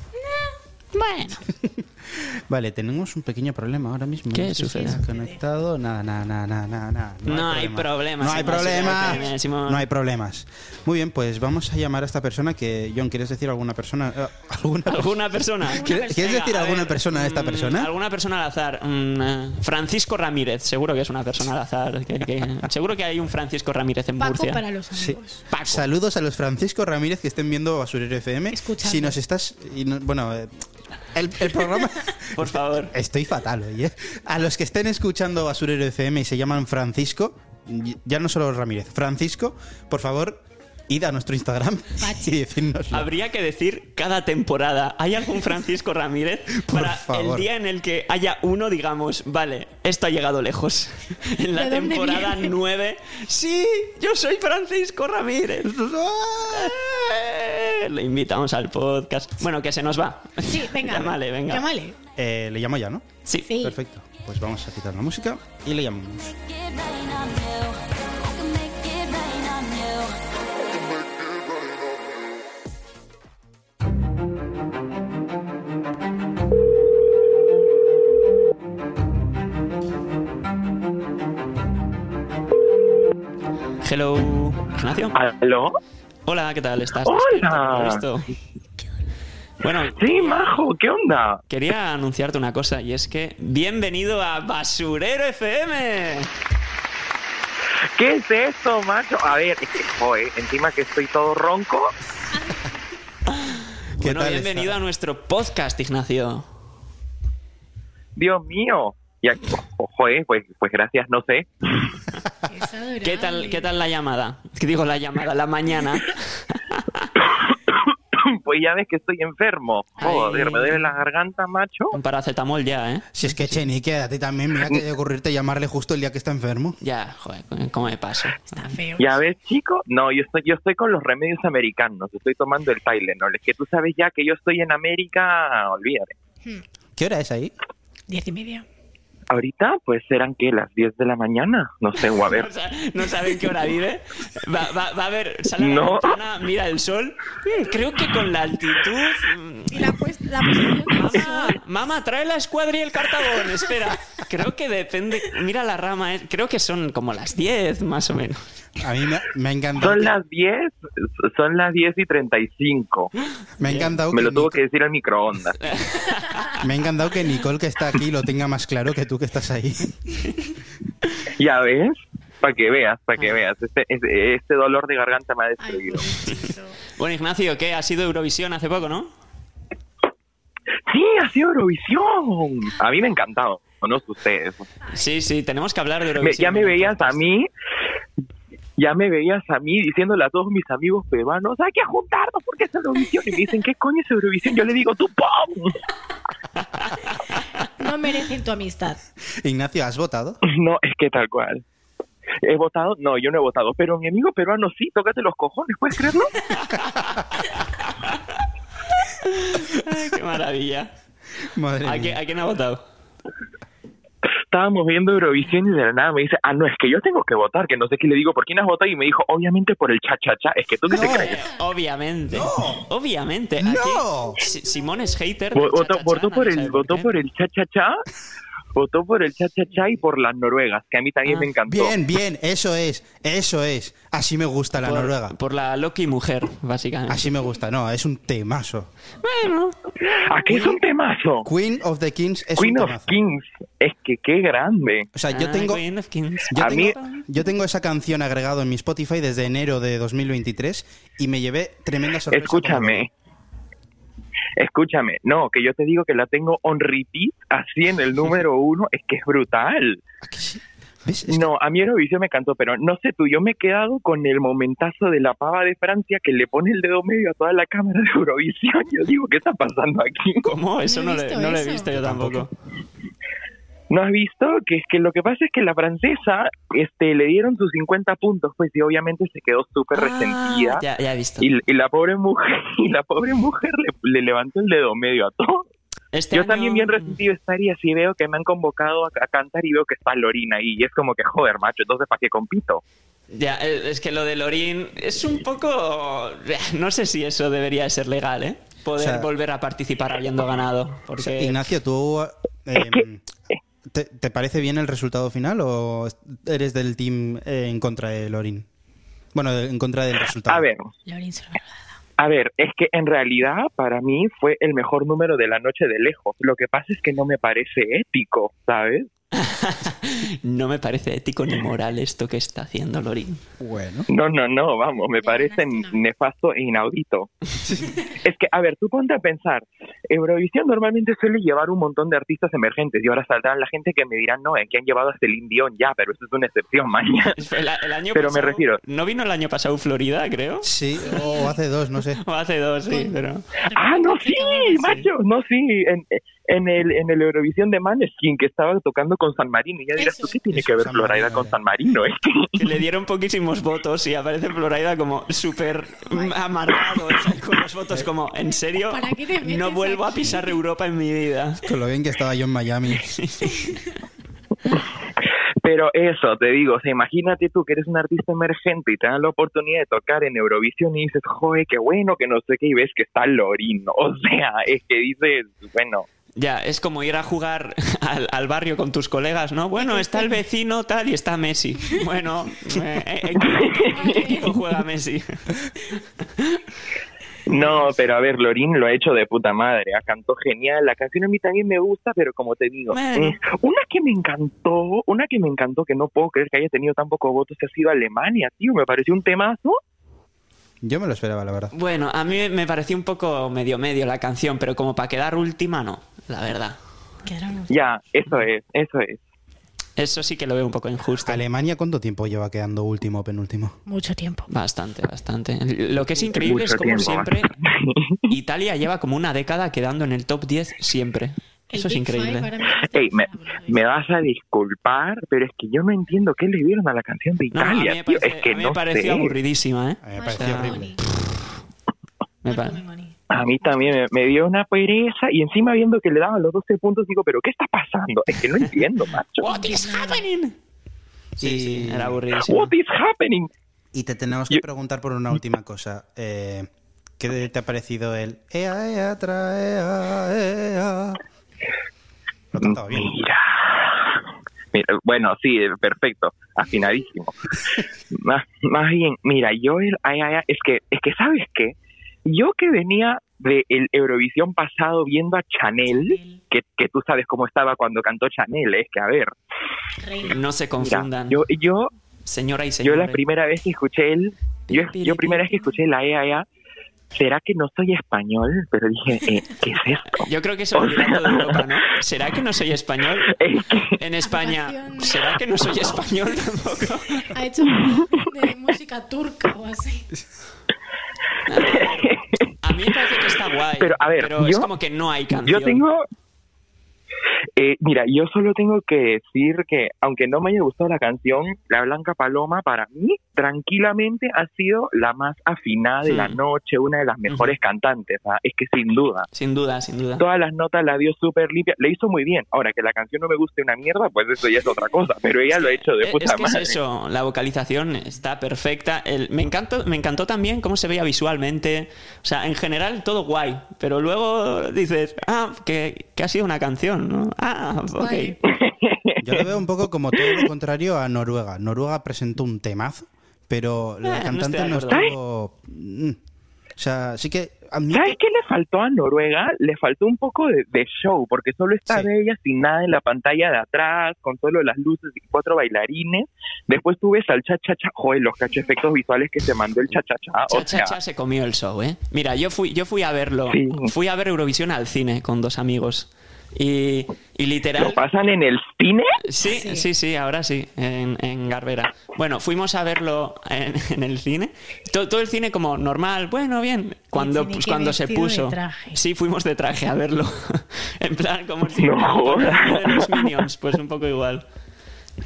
Bueno, Vale, tenemos un pequeño problema ahora mismo. ¿Qué No sucede? está conectado? Nada, nada, nada, nada, nada, nada. No hay problemas, No hay problemas. Simón, Simón. No hay problemas. Muy bien, pues vamos a llamar a esta persona que, John, ¿quieres decir alguna persona? Eh, ¿Alguna? ¿alguna persona? ¿Quieres, ¿quieres Venga, decir a alguna ver, persona de esta mm, persona? Alguna persona al azar. Mm, eh, Francisco Ramírez, seguro que es una persona al azar. que- que- seguro que hay un Francisco Ramírez en Paco Murcia. para los Sí. Paco. Saludos a los Francisco Ramírez que estén viendo Basurero FM. Escuchando. Si nos estás. y no- bueno, eh, el, el programa. Por favor. Estoy fatal hoy, ¿eh? A los que estén escuchando Basurero FM y se llaman Francisco, ya no solo Ramírez, Francisco, por favor, id a nuestro Instagram Pachi. y decirnos. Habría que decir cada temporada, ¿hay algún Francisco Ramírez Por para favor. el día en el que haya uno, digamos, vale, esto ha llegado lejos? En la ¿De dónde temporada viene? 9, sí, yo soy Francisco Ramírez. Le invitamos al podcast. Bueno, que se nos va. Sí, venga. Llámale, venga. Llámale. Eh, le llamo ya, ¿no? Sí. Sí. Perfecto. Pues vamos a quitar la música y le llamamos. Hello, Ignacio. ¿Aló? Hola, ¿qué tal? ¿Estás? Hola. esto? Bueno, Sí, majo, ¿qué onda? quería anunciarte una cosa y es que bienvenido a Basurero FM. ¿Qué es esto, macho? A ver, es que, joder, encima que estoy todo ronco. ¿Qué Bueno, bienvenido está? a nuestro podcast, Ignacio. Dios mío. Ya, jo- joder, pues, pues gracias, no sé. ¿Qué tal, ¿Qué tal la llamada? ¿Qué digo la llamada? La mañana. Pues ya ves que estoy enfermo. Joder, Ay. me duele la garganta, macho. Un paracetamol ya, ¿eh? Si es que Chenique, a ti también, mira que de ocurrirte llamarle justo el día que está enfermo. Ya, joder, ¿cómo me paso? Está feo. Ya ves, chico. No, yo estoy, yo estoy con los remedios americanos. Estoy tomando el Tylenol. Es que tú sabes ya que yo estoy en América. Olvídate. ¿Qué hora es ahí? Diez y media. Ahorita, pues serán que las 10 de la mañana. No sé, o a ver. No, sa- no saben qué hora vive. Va, va- va a ver, sale la No. ventana, mira el sol. Mm, Creo que con la altitud. mm, Y la, pues, la posición Mamá, trae la escuadra y el cartabón. Espera, creo que depende. Mira la rama, eh, creo que son como las 10 más o menos. A mí me, me ha encantado. Son que- las 10, son las 10 y 35. Me ha encantado Me que lo tuvo Nic- que decir al microondas. Me ha encantado que Nicole, que está aquí, lo tenga más claro que tú que estás ahí. ¿Ya ves? Para que veas, para que veas. Este, este, este dolor de garganta me ha destruido. Bueno, Ignacio, ¿qué? Ha sido Eurovisión hace poco, ¿no? Sí, ha sido Eurovisión. A mí me ha encantado. No ustedes. Sí, sí, tenemos que hablar de Me- Eurovisión. ya me veías a mí, ya me veías a mí diciéndole a todos mis amigos peruanos, hay que juntarnos porque es Eurovisión. Y me dicen, ¿qué coño es Eurovisión? Yo le digo, tú pum. No merecen tu amistad. Ignacio, ¿has votado? No, es que tal cual. ¿He votado? No, yo no he votado. Pero mi amigo peruano sí, tócate los cojones, ¿puedes creerlo? Ay, qué maravilla. Madre ¿A, mía. qué- a quién ha votado? Estábamos viendo Eurovisión y de la nada me dice, ah, no, es que yo tengo que votar, que no sé qué le digo, ¿por quién has votado? Y me dijo, obviamente por el cha-cha-cha. Es que tú qué te No. crees. Eh, obviamente. Obviamente. No. Aquí, Si- Simón es hater. Votó, votó por el, votó por el cha-cha-cha, votó por el cha-cha-cha y por las noruegas, que a mí también Ah. me encantó. Bien, bien, eso es, eso es. Así me gusta la por, Noruega. Por la Loki mujer, básicamente. Así me gusta, no, es un temazo. Bueno. ¿A qué es un temazo? Queen of the Kings es Queen un of temazo. Kings. Es que qué grande. O sea, yo Ah, tengo, Queen of Kings. yo, A tengo, mí- yo tengo esa canción agregado en mi Spotify desde enero de 2023 y me llevé tremenda sorpresa. Escúchame. Escúchame, no, que yo te digo que la tengo on repeat, así en el número uno, es que es brutal. No, a mí Eurovisión me encantó, pero no sé tú, yo me he quedado con el momentazo de la pava de Francia que le pone el dedo medio a toda la cámara de Eurovisión. Yo digo, ¿qué está pasando aquí? ¿Cómo? Eso No le- no lo he visto yo tampoco. ¿No has visto? Que es que lo que pasa es que la francesa este, le dieron sus 50 puntos, pues y obviamente se quedó súper resentida. Ah, ya, ya he visto. Y, y la pobre mujer, y la pobre mujer le, le levantó el dedo medio a todo. Este Yo año- también bien resentido estaría si veo que me han convocado a, a cantar y veo que está Lorina ahí. Y es como que, joder, macho, entonces ¿para qué compito? Ya, eh, es que lo de Lorín es un poco... No sé si eso debería de ser legal, ¿eh? Poder O sea- volver a participar habiendo ganado. Porque... Ignacio, ¿tú eh, que- ¿te, te parece bien el resultado final o eres del team eh, en contra de Lorin? Bueno, de- en contra del resultado. A ver, Lorin se lo ha dado. a ver, es que en realidad para mí fue el mejor número de la noche de lejos. Lo que pasa es que no me parece ético, ¿sabes? no me parece ético ni moral esto que está haciendo Lorín. Bueno. No, no, no, vamos, me parece nefasto e inaudito. es que, a ver, tú ponte a pensar, Eurovisión normalmente suele llevar un montón de artistas emergentes y ahora saldrá la gente que me dirán, no, que han llevado a Celine Dion ya, pero eso es una excepción, mañana. El, el año Pero me refiero- ¿No vino el año pasado Florida, creo? Sí, o hace dos, no sé. O hace dos, sí, pero... Ah, no, sí, macho, no, sí, en, en el en el Eurovisión de Maneskin que estaba tocando con San Marino. Y ya dirás, Eso. ¿tú qué tiene Eso, que ver San Marino, con. San Marino? Que- que le dieron poquísimos votos y aparece Florida como súper amargado con los votos como, ¿en serio? ¿Para qué te metes No vuelvo a pisar Europa en mi vida. Con lo bien que estaba yo en Miami. Pero eso, te digo, o sea, imagínate tú que eres un artista emergente y te dan la oportunidad de tocar en Eurovisión y dices, joder, qué bueno, que no sé qué, y ves que está Lorin. O sea, es que dices, bueno, Ya, es como ir a jugar al, al barrio con tus colegas, ¿no? Bueno, está el vecino tal y está Messi. Bueno, eh, eh, ¿en qué- equipo juega Messi? No, pero a ver, Lorín lo ha hecho de puta madre, ha cantó genial, la canción a mí también me gusta, pero como te digo, eh, una que me encantó, una que me encantó que no puedo creer que haya tenido tan pocos votos ha sido Alemania, tío, me pareció un temazo. Yo me lo esperaba, la verdad. Bueno, a mí me pareció un poco medio medio la canción, pero como para quedar última, no, la verdad. Ya, eso es, eso es. Eso sí que lo veo un poco injusto. ¿Alemania cuánto tiempo lleva quedando último o penúltimo? Mucho tiempo. Bastante, bastante. Lo que es increíble es como tiempo, siempre. Italia lleva como una década quedando en el top 10 siempre. Eso es increíble. ahora mismo está Ey, me, vas a disculpar, pero es que yo no entiendo qué le dieron a la canción de No, no, a mí Italia, me, tío. parece- es que a mí no me pareció sé. aburridísima, ¿eh? A mí me pareció sea, horrible. Me. A mí también me, me dio una pereza y encima viendo que le daban los 12 puntos digo, pero ¿qué está pasando? Es que no entiendo, macho. What is happening? Sí, Y- sí, era aburridísimo. What is happening? Y te tenemos que Yo- preguntar por una última cosa. Eh, ¿Qué te ha parecido el ea, ea, traea, ea? Lo cantaba bien. Mira. Mira, Bueno, sí, perfecto, afinadísimo. más, más bien, mira, yo el ay, ay, ay, es que es que sabes qué, yo que venía de el Eurovisión pasado viendo a Chanel, que, que tú sabes cómo estaba cuando cantó Chanel, es que a ver. No se mira, confundan. yo yo Señora y yo señor. la primera vez que escuché el yo, yo primera vez que escuché la ea, ea, ¿será que no soy español? Pero dije, eh, ¿qué es esto? Yo creo que eso lo dirá todo Europa, ¿no? ¿Será que no soy español? Es que En España. ¿será que no soy español tampoco? Ha hecho de música turca o así. A mí me parece que está guay. Pero, a ver, pero es como que no hay canción. Yo tengo. Eh, mira, yo solo tengo que decir que, aunque no me haya gustado la canción, La Blanca Paloma para mí tranquilamente ha sido la más afinada de la noche, una de las mejores cantantes. ¿ah? Es que sin duda, Sin duda, sin duda. todas las notas la dio súper limpia, le hizo muy bien. Ahora que la canción no me guste una mierda, pues eso ya es otra cosa, pero ella lo ha hecho de puta es que madre. es eso, la vocalización está perfecta. El- me, encantó, me encantó también cómo se veía visualmente. O sea, en general todo guay, pero luego dices, ah, que, que ha sido una canción, ¿no? Ah, ok. Yo lo veo un poco como todo lo contrario a Noruega. Noruega presentó un temazo, pero la Eh, no cantante no estuvo... Mm. O sea, sí que admito... ¿Sabes qué le faltó a Noruega? Le faltó un poco de, de show, porque solo está Sí. de ella sin nada en la pantalla de atrás, con solo las luces y cuatro bailarines. Después tú ves al cha-cha-cha, joder, los cacho efectos visuales que se mandó el cha-cha-cha. O Cha, sea, cha, cha se comió el show, ¿eh? Mira, yo fui, yo fui a verlo. Sí. Fui a ver Eurovisión al cine con dos amigos. Y, y literal... ¿Lo pasan en el cine? Sí, sí, sí, ahora sí, en, en Garbera. Bueno, fuimos a verlo en, en el cine. Todo, todo el cine como normal, bueno, bien. Cuando, pues, cuando se puso. traje. Sí, fuimos de traje a verlo. en plan, como si No de los Minions, pues un poco igual.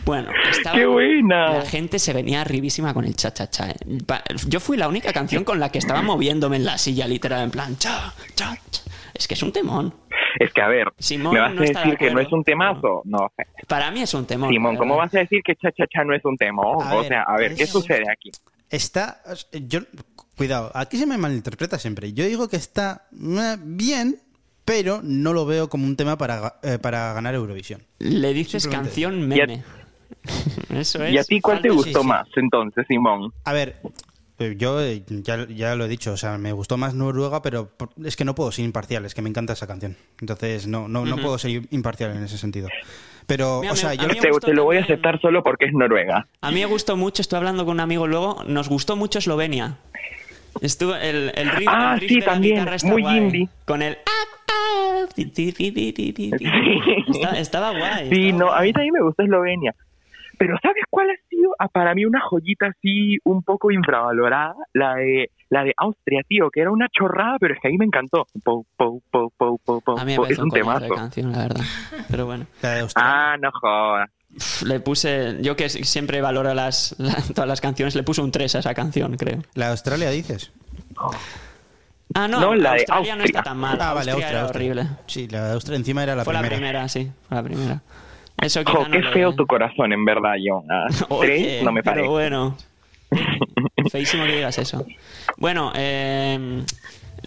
Bueno, estaba, ¡Qué buena! la gente se venía arribísima con el cha-cha-cha. eh. Pa- Yo fui la única canción con la que estaba moviéndome en la silla, literal, en plan cha, cha, cha. Es que es un temón. Es que, a ver, Simón ¿me vas no a decir que no es un temazo? No sé. Para mí es un temón. Simón, ¿cómo vas a decir que Cha Cha Cha no es un temón? A o ver, sea, a ver, ¿qué eso- sucede aquí? Está. Yo, cuidado, aquí se me malinterpreta siempre. Yo digo que está eh, bien, pero no lo veo como un tema para, eh, para ganar Eurovisión. Le dices canción meme. Eso es. ¿Y a ti cuál te gustó sí, sí. más entonces, Simón? A ver, yo eh, ya, ya lo he dicho, o sea, me gustó más Noruega, pero por- es que no puedo ser imparcial, es que me encanta esa canción. Entonces, no, no, no puedo ser imparcial en ese sentido. Pero, Mira, o sea, me- yo Te, gustó te lo voy a aceptar solo porque es Noruega. A mí me gustó mucho, estuve hablando con un amigo luego, nos gustó mucho Eslovenia. Estuvo el, el riff, Ah, el riff sí, de la también, muy guay. indie. Con el. Sí. Está- estaba guay. Sí, estaba no, a mí también me gusta Eslovenia. Pero ¿sabes cuál ha sido ah, para mí una joyita así un poco infravalorada? La de la de Austria, tío, que era una chorrada, pero es que a mí me encantó. Po, po, po, po, po, po, A mí me es un de temazo. canción, la verdad. Pero bueno. la de Australia. Ah, no jodas. Le puse, yo que siempre valoro las, la- todas las canciones, le puse un 3 a esa canción, creo. La de Australia dices. Ah, no, No, la de Australia no Austria. está tan mal. Ah, vale, Austria Austria, era Austria. horrible. Sí, la de Austria encima era la fue primera. la primera, sí, fue la primera. Eso quizá Jo, no qué feo tu corazón, en verdad, John. Ah, Oye, Tres no me pero parece. bueno. Feísimo que digas eso. Bueno, eh,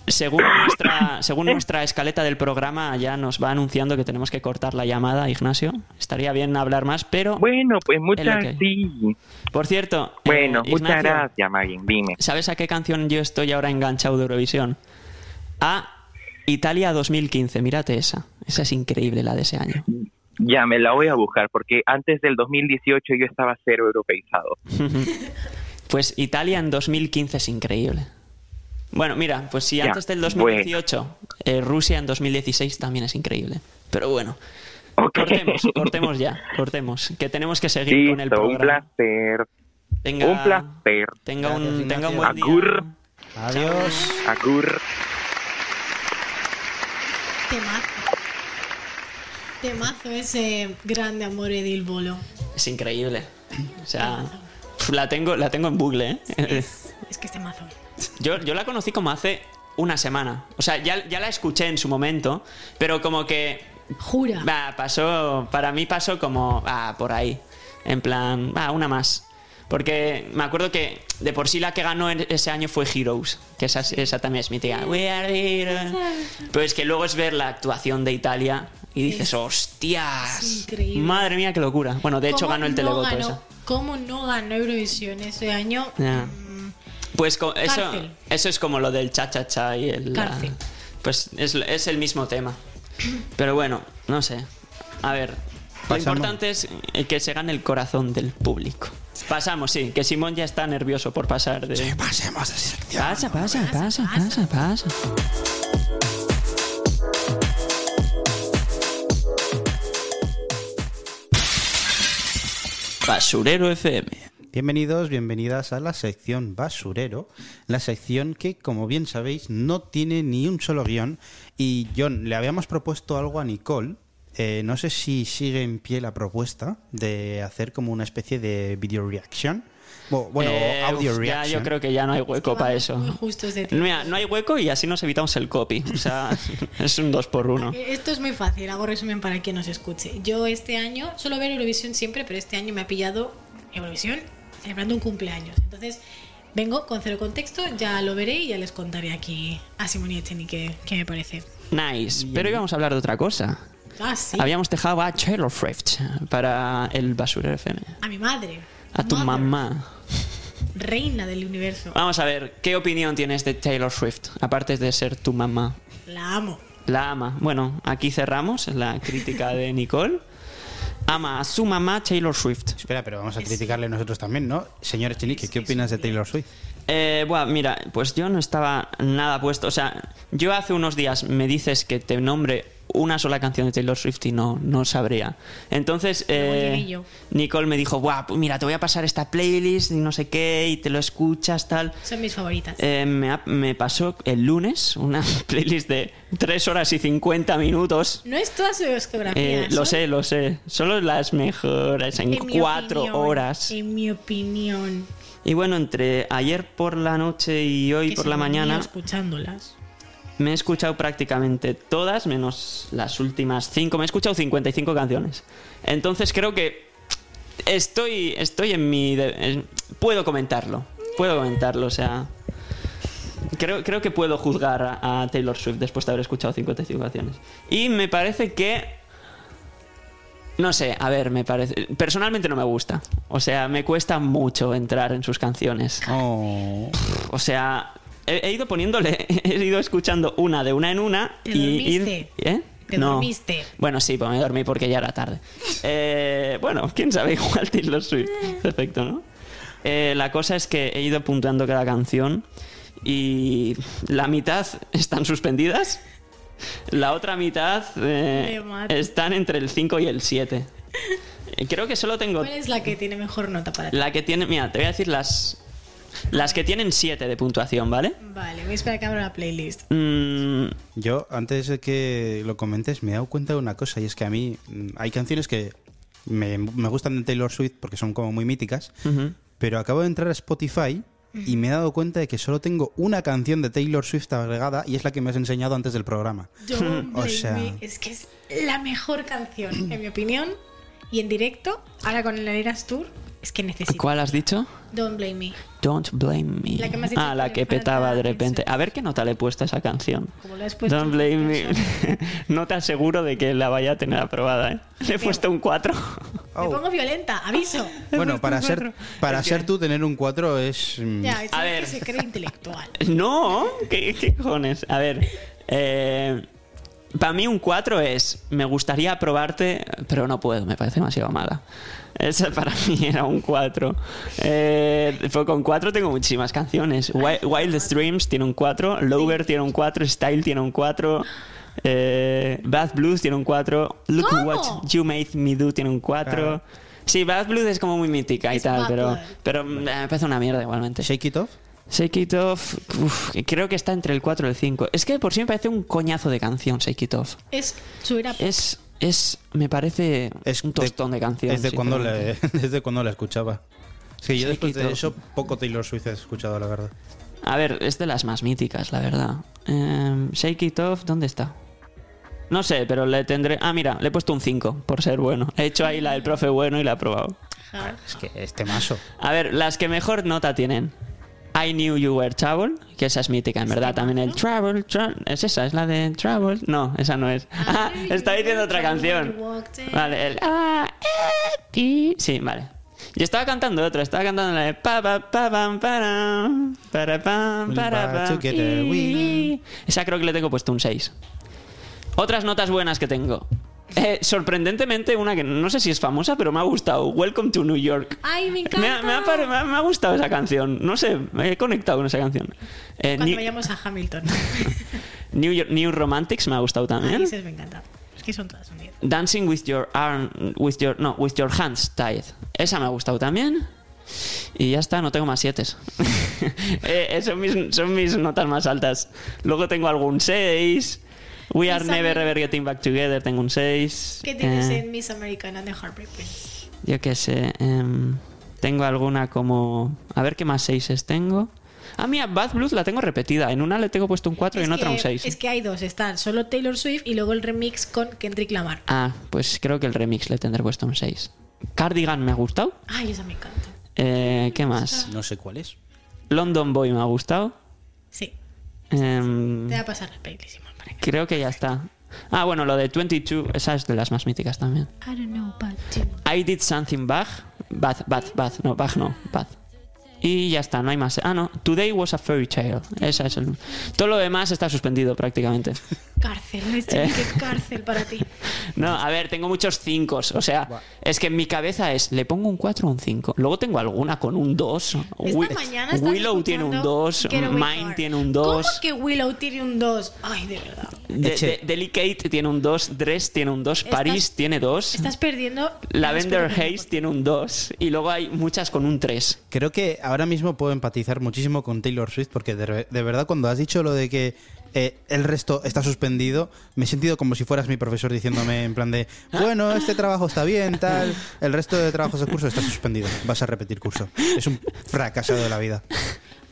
según, nuestra, según nuestra escaleta del programa, ya nos va anunciando que tenemos que cortar la llamada, Ignacio. Estaría bien hablar más, pero. Bueno, pues Es muchas sí. Por cierto. eh, Bueno, muchas Ignacio, gracias, Maggie. Dime. ¿Sabes a qué canción yo estoy ahora enganchado de Eurovisión? A Italia 2015. Mírate esa. Esa es increíble, la de ese año. Ya me la voy a buscar porque antes del 2018 yo estaba cero europeizado. Pues Italia en 2015 es increíble. Bueno, mira, pues si Ya, antes del 2018, eh, Rusia en 2016 también es increíble. Pero bueno, cortemos, cortemos ya, cortemos, que tenemos que seguir con el Listo, un programa. placer. Tenga, Un placer. Tenga un, Gracias, tenga un buen día. Agur. Adiós. Agur. Temazo. Temazo ese grande amore del bolo. Es increíble. O sea, la tengo, la tengo en bucle, ¿eh? Es, es que es temazo. Yo, yo la conocí como hace una semana. O sea, ya, ya la escuché en su momento, pero como que Jura. Pasó, para mí pasó como, ah, por ahí. En plan, va, una más. Porque me acuerdo que de por sí la que ganó ese año fue Heroes, que esa, esa también es mítica. We are heroes. Pero es que luego es ver la actuación de Italia y dices, Es hostias. increíble. Madre mía, qué locura. Bueno, de hecho ¿Cómo ganó el no televoto ganó- esa. ¿Cómo no ganó Eurovisión ese año? Mm, Pues eso, Cárcel. eso es como lo del cha-cha-cha y el... la- pues es, es el mismo tema. Pero bueno, no sé. A ver, lo importante es eh, que se gane el corazón del público. Pasamos, sí, que Simón ya está nervioso por pasar de... Pasemos de sección. Pasa, pasa, pasa, pasa, pasa. Basurero FM. Bienvenidos, bienvenidas a la sección Basurero, la sección que, como bien sabéis, no tiene ni un solo guion. Y John, le habíamos propuesto algo a Nicole. eh, no sé si sigue en pie la propuesta de hacer como una especie de video reaction. Bueno, Eh, audio uf, ya, reaction. yo creo que ya no hay hueco para eso. Muy justos de tiempo. Mira, no hay hueco y así nos evitamos el copy. O sea, es un 2 por 1 Eh, Esto es muy fácil, hago resumen para quien nos escuche. Yo este año suelo ver Eurovisión siempre, pero este año me ha pillado Eurovisión celebrando un cumpleaños. Entonces vengo con cero contexto, ya lo veré y ya les contaré aquí a Simón y Echeni qué, qué me parece. Nice. Pero íbamos a hablar de otra cosa. Ah, sí. Habíamos dejado a Taylor Swift para el Basurero FM. A mi madre. A tu Mother, mamá. Reina del universo. Vamos a ver, ¿qué opinión tienes de Taylor Swift? Aparte de ser tu mamá. La amo. La ama. Bueno, aquí cerramos la crítica de Nicole. Ama a su mamá Taylor Swift. Espera, pero vamos a criticarle nosotros también, ¿no? Señor Echenique, ¿qué opinas de Taylor Swift? Eh, bueno, mira, pues yo no estaba nada puesto. O sea, yo hace unos días me dices que te nombre una sola canción de Taylor Swift y no, no sabría. Entonces, eh. Nicole me dijo, Buah, pues mira, te voy a pasar esta playlist y no sé qué, y te lo escuchas, tal. Son mis favoritas. Eh, me, me pasó el lunes una playlist de 3 horas y 50 minutos. no es toda su discografía. Eh, lo sé, lo sé. Solo las mejores en, en mi 4 opinión, horas. En mi opinión. Y bueno, entre ayer por la noche y hoy que por la mañana escuchándolas. Me he escuchado prácticamente todas, menos las últimas 5. Me he escuchado 55 canciones. Entonces creo que estoy, estoy en mi... de- puedo comentarlo. Puedo comentarlo, o sea... Creo, creo que puedo juzgar a, a Taylor Swift después de haber escuchado 55 canciones. Y me parece que... No sé, a ver, me parece... Personalmente no me gusta. O sea, me cuesta mucho entrar en sus canciones. Oh. O sea, he, he ido poniéndole, he ido escuchando una de una en una ¿Te y ir- ¿eh? ¿Te dormiste? Bueno, sí, pues me dormí porque ya era tarde. Eh, bueno, quién sabe, igual Taylor Swift. Perfecto, ¿no? Eh, la cosa es que he ido puntuando cada canción y la mitad están suspendidas. La otra mitad eh, están entre el 5 y el 7. Eh, Creo que solo tengo ¿Cuál es la que tiene mejor nota para ti? la que tiene, mira, te voy a decir las las que tienen 7 de puntuación, ¿vale? Vale, voy a esperar a que abra la playlist. Mm, Yo, antes de que lo comentes, me he dado cuenta de una cosa, y es que a mí mm, hay canciones que me, me gustan de Taylor Swift porque son como muy míticas, pero acabo de entrar a Spotify y me he dado cuenta de que solo tengo una canción de Taylor Swift agregada y es la que me has enseñado antes del programa. Don't O sea- Me es que es la mejor canción, en mi opinión. Y en directo, ahora con el Eras Tour, es que necesito. ¿Cuál has dicho? Don't Blame Me. Don't blame me. La que me has dicho ah, la que que petaba de repente. A ver qué nota le he puesto a esa canción. Como lo has puesto Don't blame me. no te aseguro de que la vaya a tener aprobada, ¿eh? Le he puesto un 4. Me pongo violenta, aviso. Bueno, para ser, para ser tú tener un 4 es... mm, Ya, es A que ver. se cree intelectual. no, ¿qué, qué cojones? A ver, eh, para mí un 4 es, me gustaría aprobarte, pero no puedo, me parece demasiado mala. Esa para mí era un 4. Eh, con 4 tengo muchísimas canciones. Wi- Wildest Dreams tiene un 4, Lover tiene un 4, Style tiene un 4. Eh, Bad Blues tiene un 4. Look ¿Cómo? What You Made Me Do tiene un 4. Claro. Sí, Bad Blues es como muy mítica y Es tal, pero, pero me parece una mierda igualmente. Shake It Off. Shake It Off, uf, creo que está entre el 4 y el 5. Es que por sí me parece un coñazo de canción, Shake It Off. Es su era Es, es me parece Es un tostón de, canción. Es de cuando, le, desde cuando la escuchaba. Sí, yo después de eso poco Taylor Swift he escuchado, la verdad. A ver, es de las más míticas, la verdad. Em, Shake It Off, ¿dónde está? No sé, pero le tendré... Ah, mira, le he puesto un 5 por ser bueno. He hecho ahí la del profe bueno y la he aprobado. Ja. Es que este mazo. A ver, las que mejor nota tienen. I Knew You Were Trouble, que esa es mítica, en verdad. También el Trouble, Trouble. ¿Es esa? ¿Es la de Trouble? No, esa no es. Ah, está diciendo otra canción. Vale, el. ah, eh, ti. Sí, vale. Yo estaba cantando otra, estaba cantando la de pa pa pa pam para pam para pam, Esa creo que le tengo puesto un 6. Otras notas buenas que tengo. Eh, sorprendentemente, una que no sé si es famosa, pero me ha gustado. Welcome to New York. ¡Ay, me encanta! Me ha, me ha pare- me ha- me ha gustado esa canción. No sé, me he conectado con esa canción. Eh, Cuando New, vayamos a Hamilton. New, York- New Romantics me ha gustado Ay, también. esas me encantan. Es que son todas unidas. Dancing with your arm, with your, no, with your hands tied. Esa me ha gustado también. Y ya está, no tengo más siete. eh, son, mis, son mis notas más altas. Luego tengo algún 6. We are never ever getting back together. Tengo un 6. ¿Qué tienes en Miss Americana de Heartbreak Prince? Yo qué sé. em, tengo alguna como. A ver qué más 6 tengo. Ah, mira, Bad Blues la tengo repetida. En una le tengo puesto un 4 y en otra un 6. Es que hay dos. Están solo Taylor Swift y luego el remix con Kendrick Lamar. Ah, pues creo que el remix le tendré puesto un 6. Cardigan me ha gustado. Ay, esa me encanta. Eh, ¿Qué más? No sé cuál es. London Boy me ha gustado. Sí. Em, Te voy a pasar la creo que ya está. Ah, bueno, lo de 22, esa es de las más míticas también. I don't know, but I did something bad. Bad, bad, bad. No, bad no, bad. Y ya está, no hay más. Ah, no. Today was a fairy tale. Esa es el... Todo lo demás está suspendido prácticamente. Cárcel, Leche, Eh. qué cárcel para ti. No, a ver, tengo muchos 5. O sea, es que en mi cabeza es, ¿le pongo un 4 o un 5? Luego tengo alguna con un 2. Esta mañana estaba Willow tiene un escuchando 2. Getaway Mine tiene un ¿Cómo 2. que Willow tiene un 2? Ay, de verdad. De, de- Delicate tiene un 2. Dress tiene un 2. Paris tiene 2. Estás perdiendo. Lavender Haze tiene un 2. Y luego hay muchas con un 3. Creo que ahora mismo puedo empatizar muchísimo con Taylor Swift porque de, de verdad cuando has dicho lo de que eh, el resto está suspendido, me he sentido como si fueras mi profesor diciéndome en plan de, bueno, este trabajo está bien, tal, el resto de trabajos de curso está suspendido, vas a repetir curso. Es un fracasado de la vida.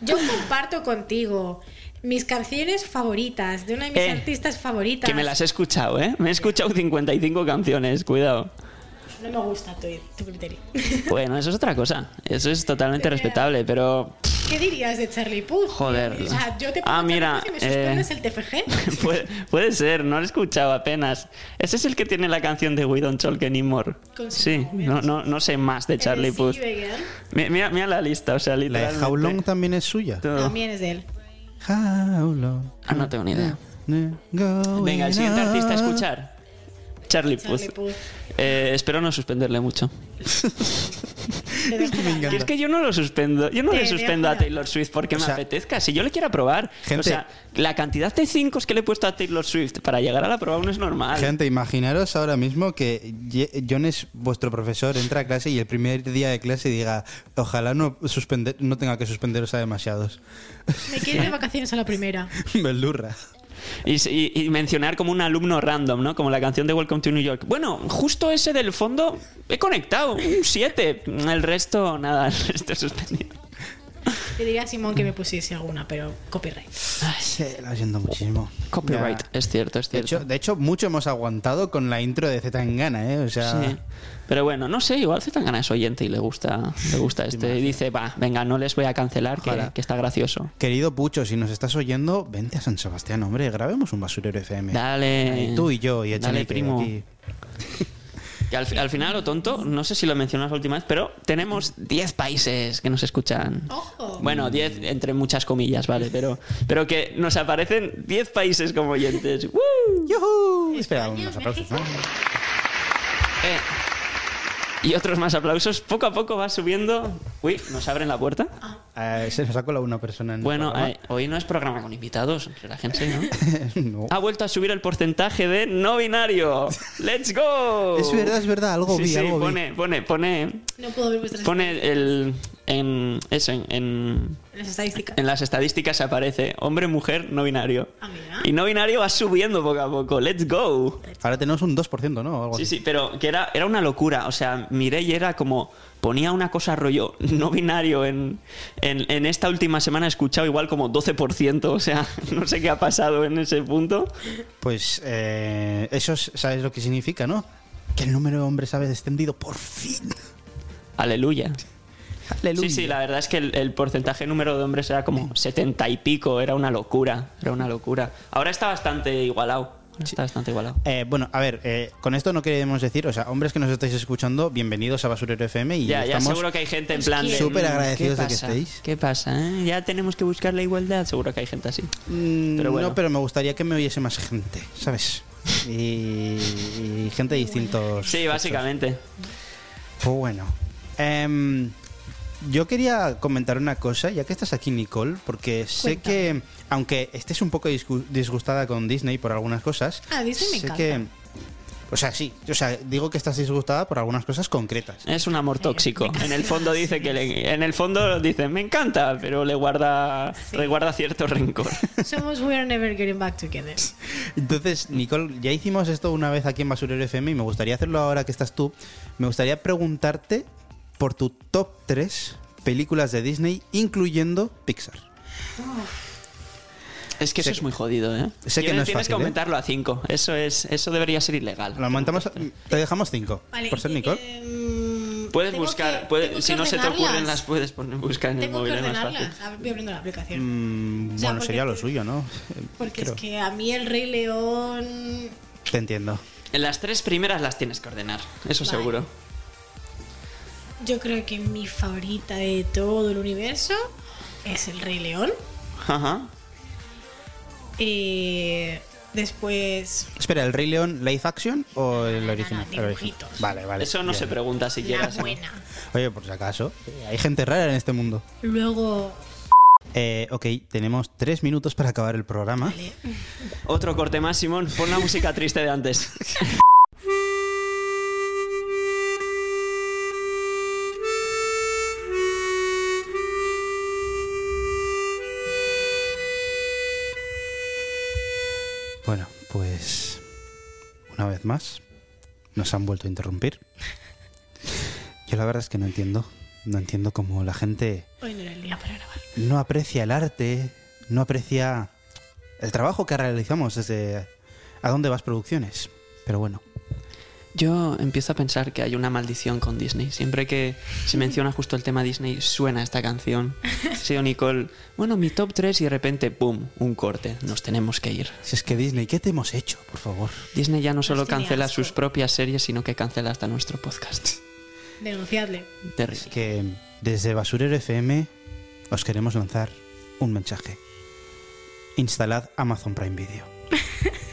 Yo comparto contigo mis canciones favoritas de una de mis Eh, artistas favoritas. Que me las he escuchado, ¿eh? Me he escuchado 55 canciones, cuidado. No me gusta tu, tu criterio. Bueno, eso es otra cosa. Eso es totalmente respetable, pero... ¿Qué dirías de Charlie Puth? Joder. O sea, yo te pongo Ah, mira, y me eh, el TFG. Puede, puede ser, no lo he escuchado apenas. Ese es el que tiene la canción de We Don't Talk Anymore. Sí, no, no, no sé más de Charlie Eh, Puth. Mira, mira la lista, o sea, La de. How Long también es suya. todo. También es de él. How long? Ah, no tengo ni idea. Venga, el siguiente artista a escuchar. Charlie Puth. Charlie Puth. Eh, espero no suspenderle mucho. Que es que yo no lo suspendo. Yo no Te le suspendo a Taylor Swift porque O me sea, apetezca. Si yo le quiero probar. gente- o sea, la cantidad de 5 que le he puesto a Taylor Swift para llegar a la prueba no es normal. Gente, imaginaros ahora mismo que John es vuestro profesor, entra a clase y el primer día de clase diga, ojalá no, suspender, no tenga que suspenderos a demasiados. Me quiero ir de vacaciones a la primera. Beldurra. Y, y- y mencionar como un alumno random, ¿no? Como la canción de Welcome to New York. Bueno, justo ese del fondo he conectado, un 7. El resto, nada, el resto es suspendido. Te diría a Simón que me pusiese alguna, pero copyright. Sí, lo siento muchísimo. Copyright, Ya. es cierto, es De cierto. hecho, de hecho, mucho hemos aguantado con la intro de Z Tangana, ¿eh? O sea, Sí. Pero bueno, no sé, igual Zetangana es oyente y le gusta, le gusta este. Y dice, va, venga, no les voy a cancelar, que, está gracioso. querido Pucho, si nos estás oyendo, vente a San Sebastián, hombre, grabemos un basurero FM. Dale. Ahí, tú y yo y Dale, primo. aquí. Que al, al final, lo tonto, no sé si lo mencionas la última vez, pero tenemos 10 países que nos escuchan. ¡Ojo! Bueno, 10 entre muchas comillas, ¿vale? Pero, pero que nos aparecen 10 países como oyentes. ¡Woo! ¡Yujú! Espera, unos aplausos. ¿no? Eh, y otros más aplausos. Poco a poco va subiendo. Uy, ¿nos abren la puerta? Eh, se nos ha colado una persona en el Bueno, programa. eh, hoy no es programa con invitados, relájense, ¿no? No. Ha vuelto a subir el porcentaje de no binario. ¡Let's go! Es verdad, es verdad, algo Sí, vi, sí, algo vi. pone, pone, pone, No puedo ver vuestras pone el, en, eso, en, en, las estadísticas. en las estadísticas aparece hombre, mujer, no binario. Ah, mira. Y no binario va subiendo poco a poco. ¡Let's go! Ahora tenemos un 2%, ¿no? Algo Sí, así. sí, pero que era, era una locura. O sea, miré y era como. Ponía una cosa rollo no binario en, en, en esta última semana he escuchado igual como 12%. O sea, no sé qué ha pasado en ese punto. Pues eh, eso es- sabes lo que significa, ¿no? Que el número de hombres ha descendido por fin. Aleluya. Aleluya. Sí, sí, la verdad es que el, el porcentaje número de hombres era como 70 y pico. Era una locura. Era una locura. Ahora está bastante igualado. Está bastante igualado. Eh, bueno, a ver, eh, con esto no queremos decir, o sea, hombres que nos estáis escuchando, bienvenidos a Basurero FM y Ya, ya estamos seguro que hay gente en plan de. súper "Mm, agradecidos ¿qué de que estéis. ¿Qué pasa? eh? Ya tenemos que buscar la igualdad. Seguro que hay gente así. Mm, Pero bueno. No, pero me gustaría que me oyese más gente, ¿sabes? Y, y gente de distintos. Sí, básicamente. Pues bueno. Yo quería comentar una cosa, ya que estás aquí, Nicole, porque sé que, aunque estés un poco disgu- disgustada con Disney por algunas cosas, Ah, Disney me sé encanta. que. O sea, sí, o sea, digo que estás disgustada por algunas cosas concretas. Es un amor tóxico. En el fondo dice que le- en el fondo dice me encanta, pero le guarda le guarda cierto rencor. Somos We Are Never Getting Back Together. Entonces, Nicole, ya hicimos esto una vez aquí en Basurero FM y me gustaría hacerlo ahora que estás tú. Me gustaría preguntarte por tu top 3 películas de Disney, incluyendo Pixar. Es que eso Sé- es muy jodido, ¿eh? sé que no es tienes fácil, que ¿eh? aumentarlo a 5. Eso es eso debería ser ilegal. Lo aumentamos, te dejamos 5. Vale, por ser Nicole. em, Puedes buscar, que- puede- si no se te ocurren las puedes poner, buscar en el Tengo móvil, que más ordenarlas. Voy abriendo la aplicación. Mm, O sea, bueno, porque sería lo suyo, ¿no? Porque Creo. es que a mí el Rey León. Te entiendo. En las tres primeras las tienes que ordenar, eso Vale. seguro. Yo creo que mi favorita de todo el universo es El Rey León. Ajá. Eh, después. Espera, ¿el Rey León live action o el no, original? no, El original. dibujitos. Vale, vale. Eso no bien. se pregunta siquiera. La buena. Oye, por si acaso, hay gente rara en este mundo. Luego. Eh, ok, tenemos tres minutos para acabar el programa. vale, Otro corte más, Simón. Pon la música triste de antes. vez más nos han vuelto a interrumpir. Yo la verdad es que no entiendo, no entiendo cómo la gente Hoy no era el día para grabar. no aprecia el arte, no aprecia el trabajo que realizamos desde a dónde vas producciones. Pero bueno, Yo empiezo a pensar que hay una maldición con Disney. Siempre que se menciona justo el tema Disney, suena esta canción. Sí, o Nicole, bueno, mi top 3 y de repente, ¡pum! Un corte. Nos tenemos que ir. si es que Disney, ¿qué te hemos hecho, por favor? Disney ya no solo tiene cancela sus propias series, sino que cancela hasta nuestro podcast. Denunciadle. Terrible. Que desde Basurero FM os queremos lanzar un mensaje. Instalad Amazon Prime Video.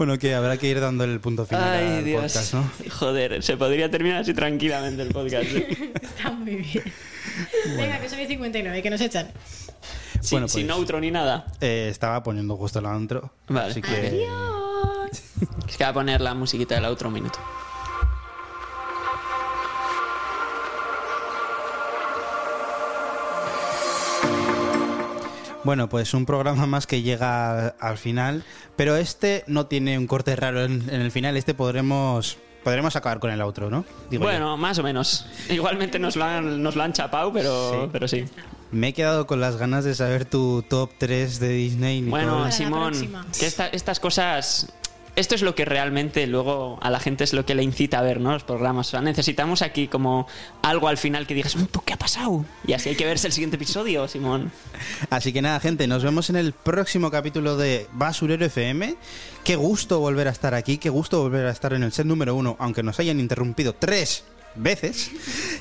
Bueno, que habrá que ir dando el punto final Ay, al Dios. podcast, ¿no? Joder, se podría terminar así tranquilamente el podcast. ¿eh? Está muy bien. Venga, que soy 59, que nos echan. Sin, Bueno, sin pues- outro ni nada. Eh, estaba poniendo justo la intro. Vale. Así que Es que va a poner la musiquita del outro un minuto. Bueno, pues un programa más que llega al final, pero este no tiene un corte raro en, en el final, este podremos podremos acabar con el outro, ¿no? Digo yo. bueno, más o menos. Igualmente nos lo han, nos lo han chapado, pero Sí. pero sí. Me he quedado con las ganas de saber tu top 3 de Disney. Bueno, Simón, que esta- estas cosas. Esto es lo que realmente luego a la gente es lo que le incita a ver, ¿no? Los programas. O sea, necesitamos aquí como algo al final que digas, "Mm, ¿por qué ha pasado? Y así hay que verse el siguiente episodio, Simón. Así que nada, gente, nos vemos en el próximo capítulo de Basurero FM. Qué gusto volver a estar aquí, qué gusto volver a estar en el set número uno, aunque nos hayan interrumpido tres veces.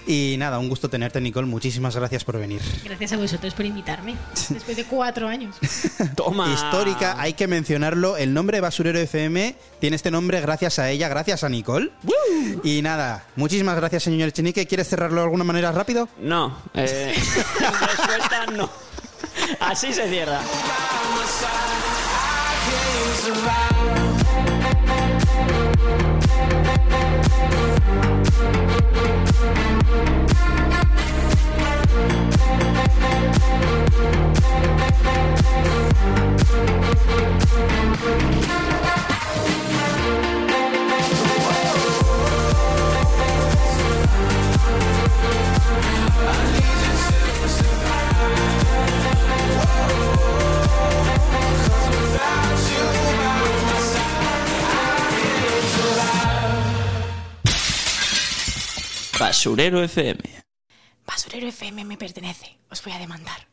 Y nada, un gusto tenerte, Nicole. Muchísimas gracias por venir. Gracias a vosotros por invitarme. Después de cuatro años. Toma. Histórica, hay que mencionarlo. El nombre Basurero FM tiene este nombre gracias a ella, gracias a Nicole. Y nada, muchísimas gracias, señor Chenique. ¿Quieres cerrarlo de alguna manera rápido? No. Eh, respuesta no. Así se cierra. Basurero FM. Basurero FM me pertenece. Os voy a demandar.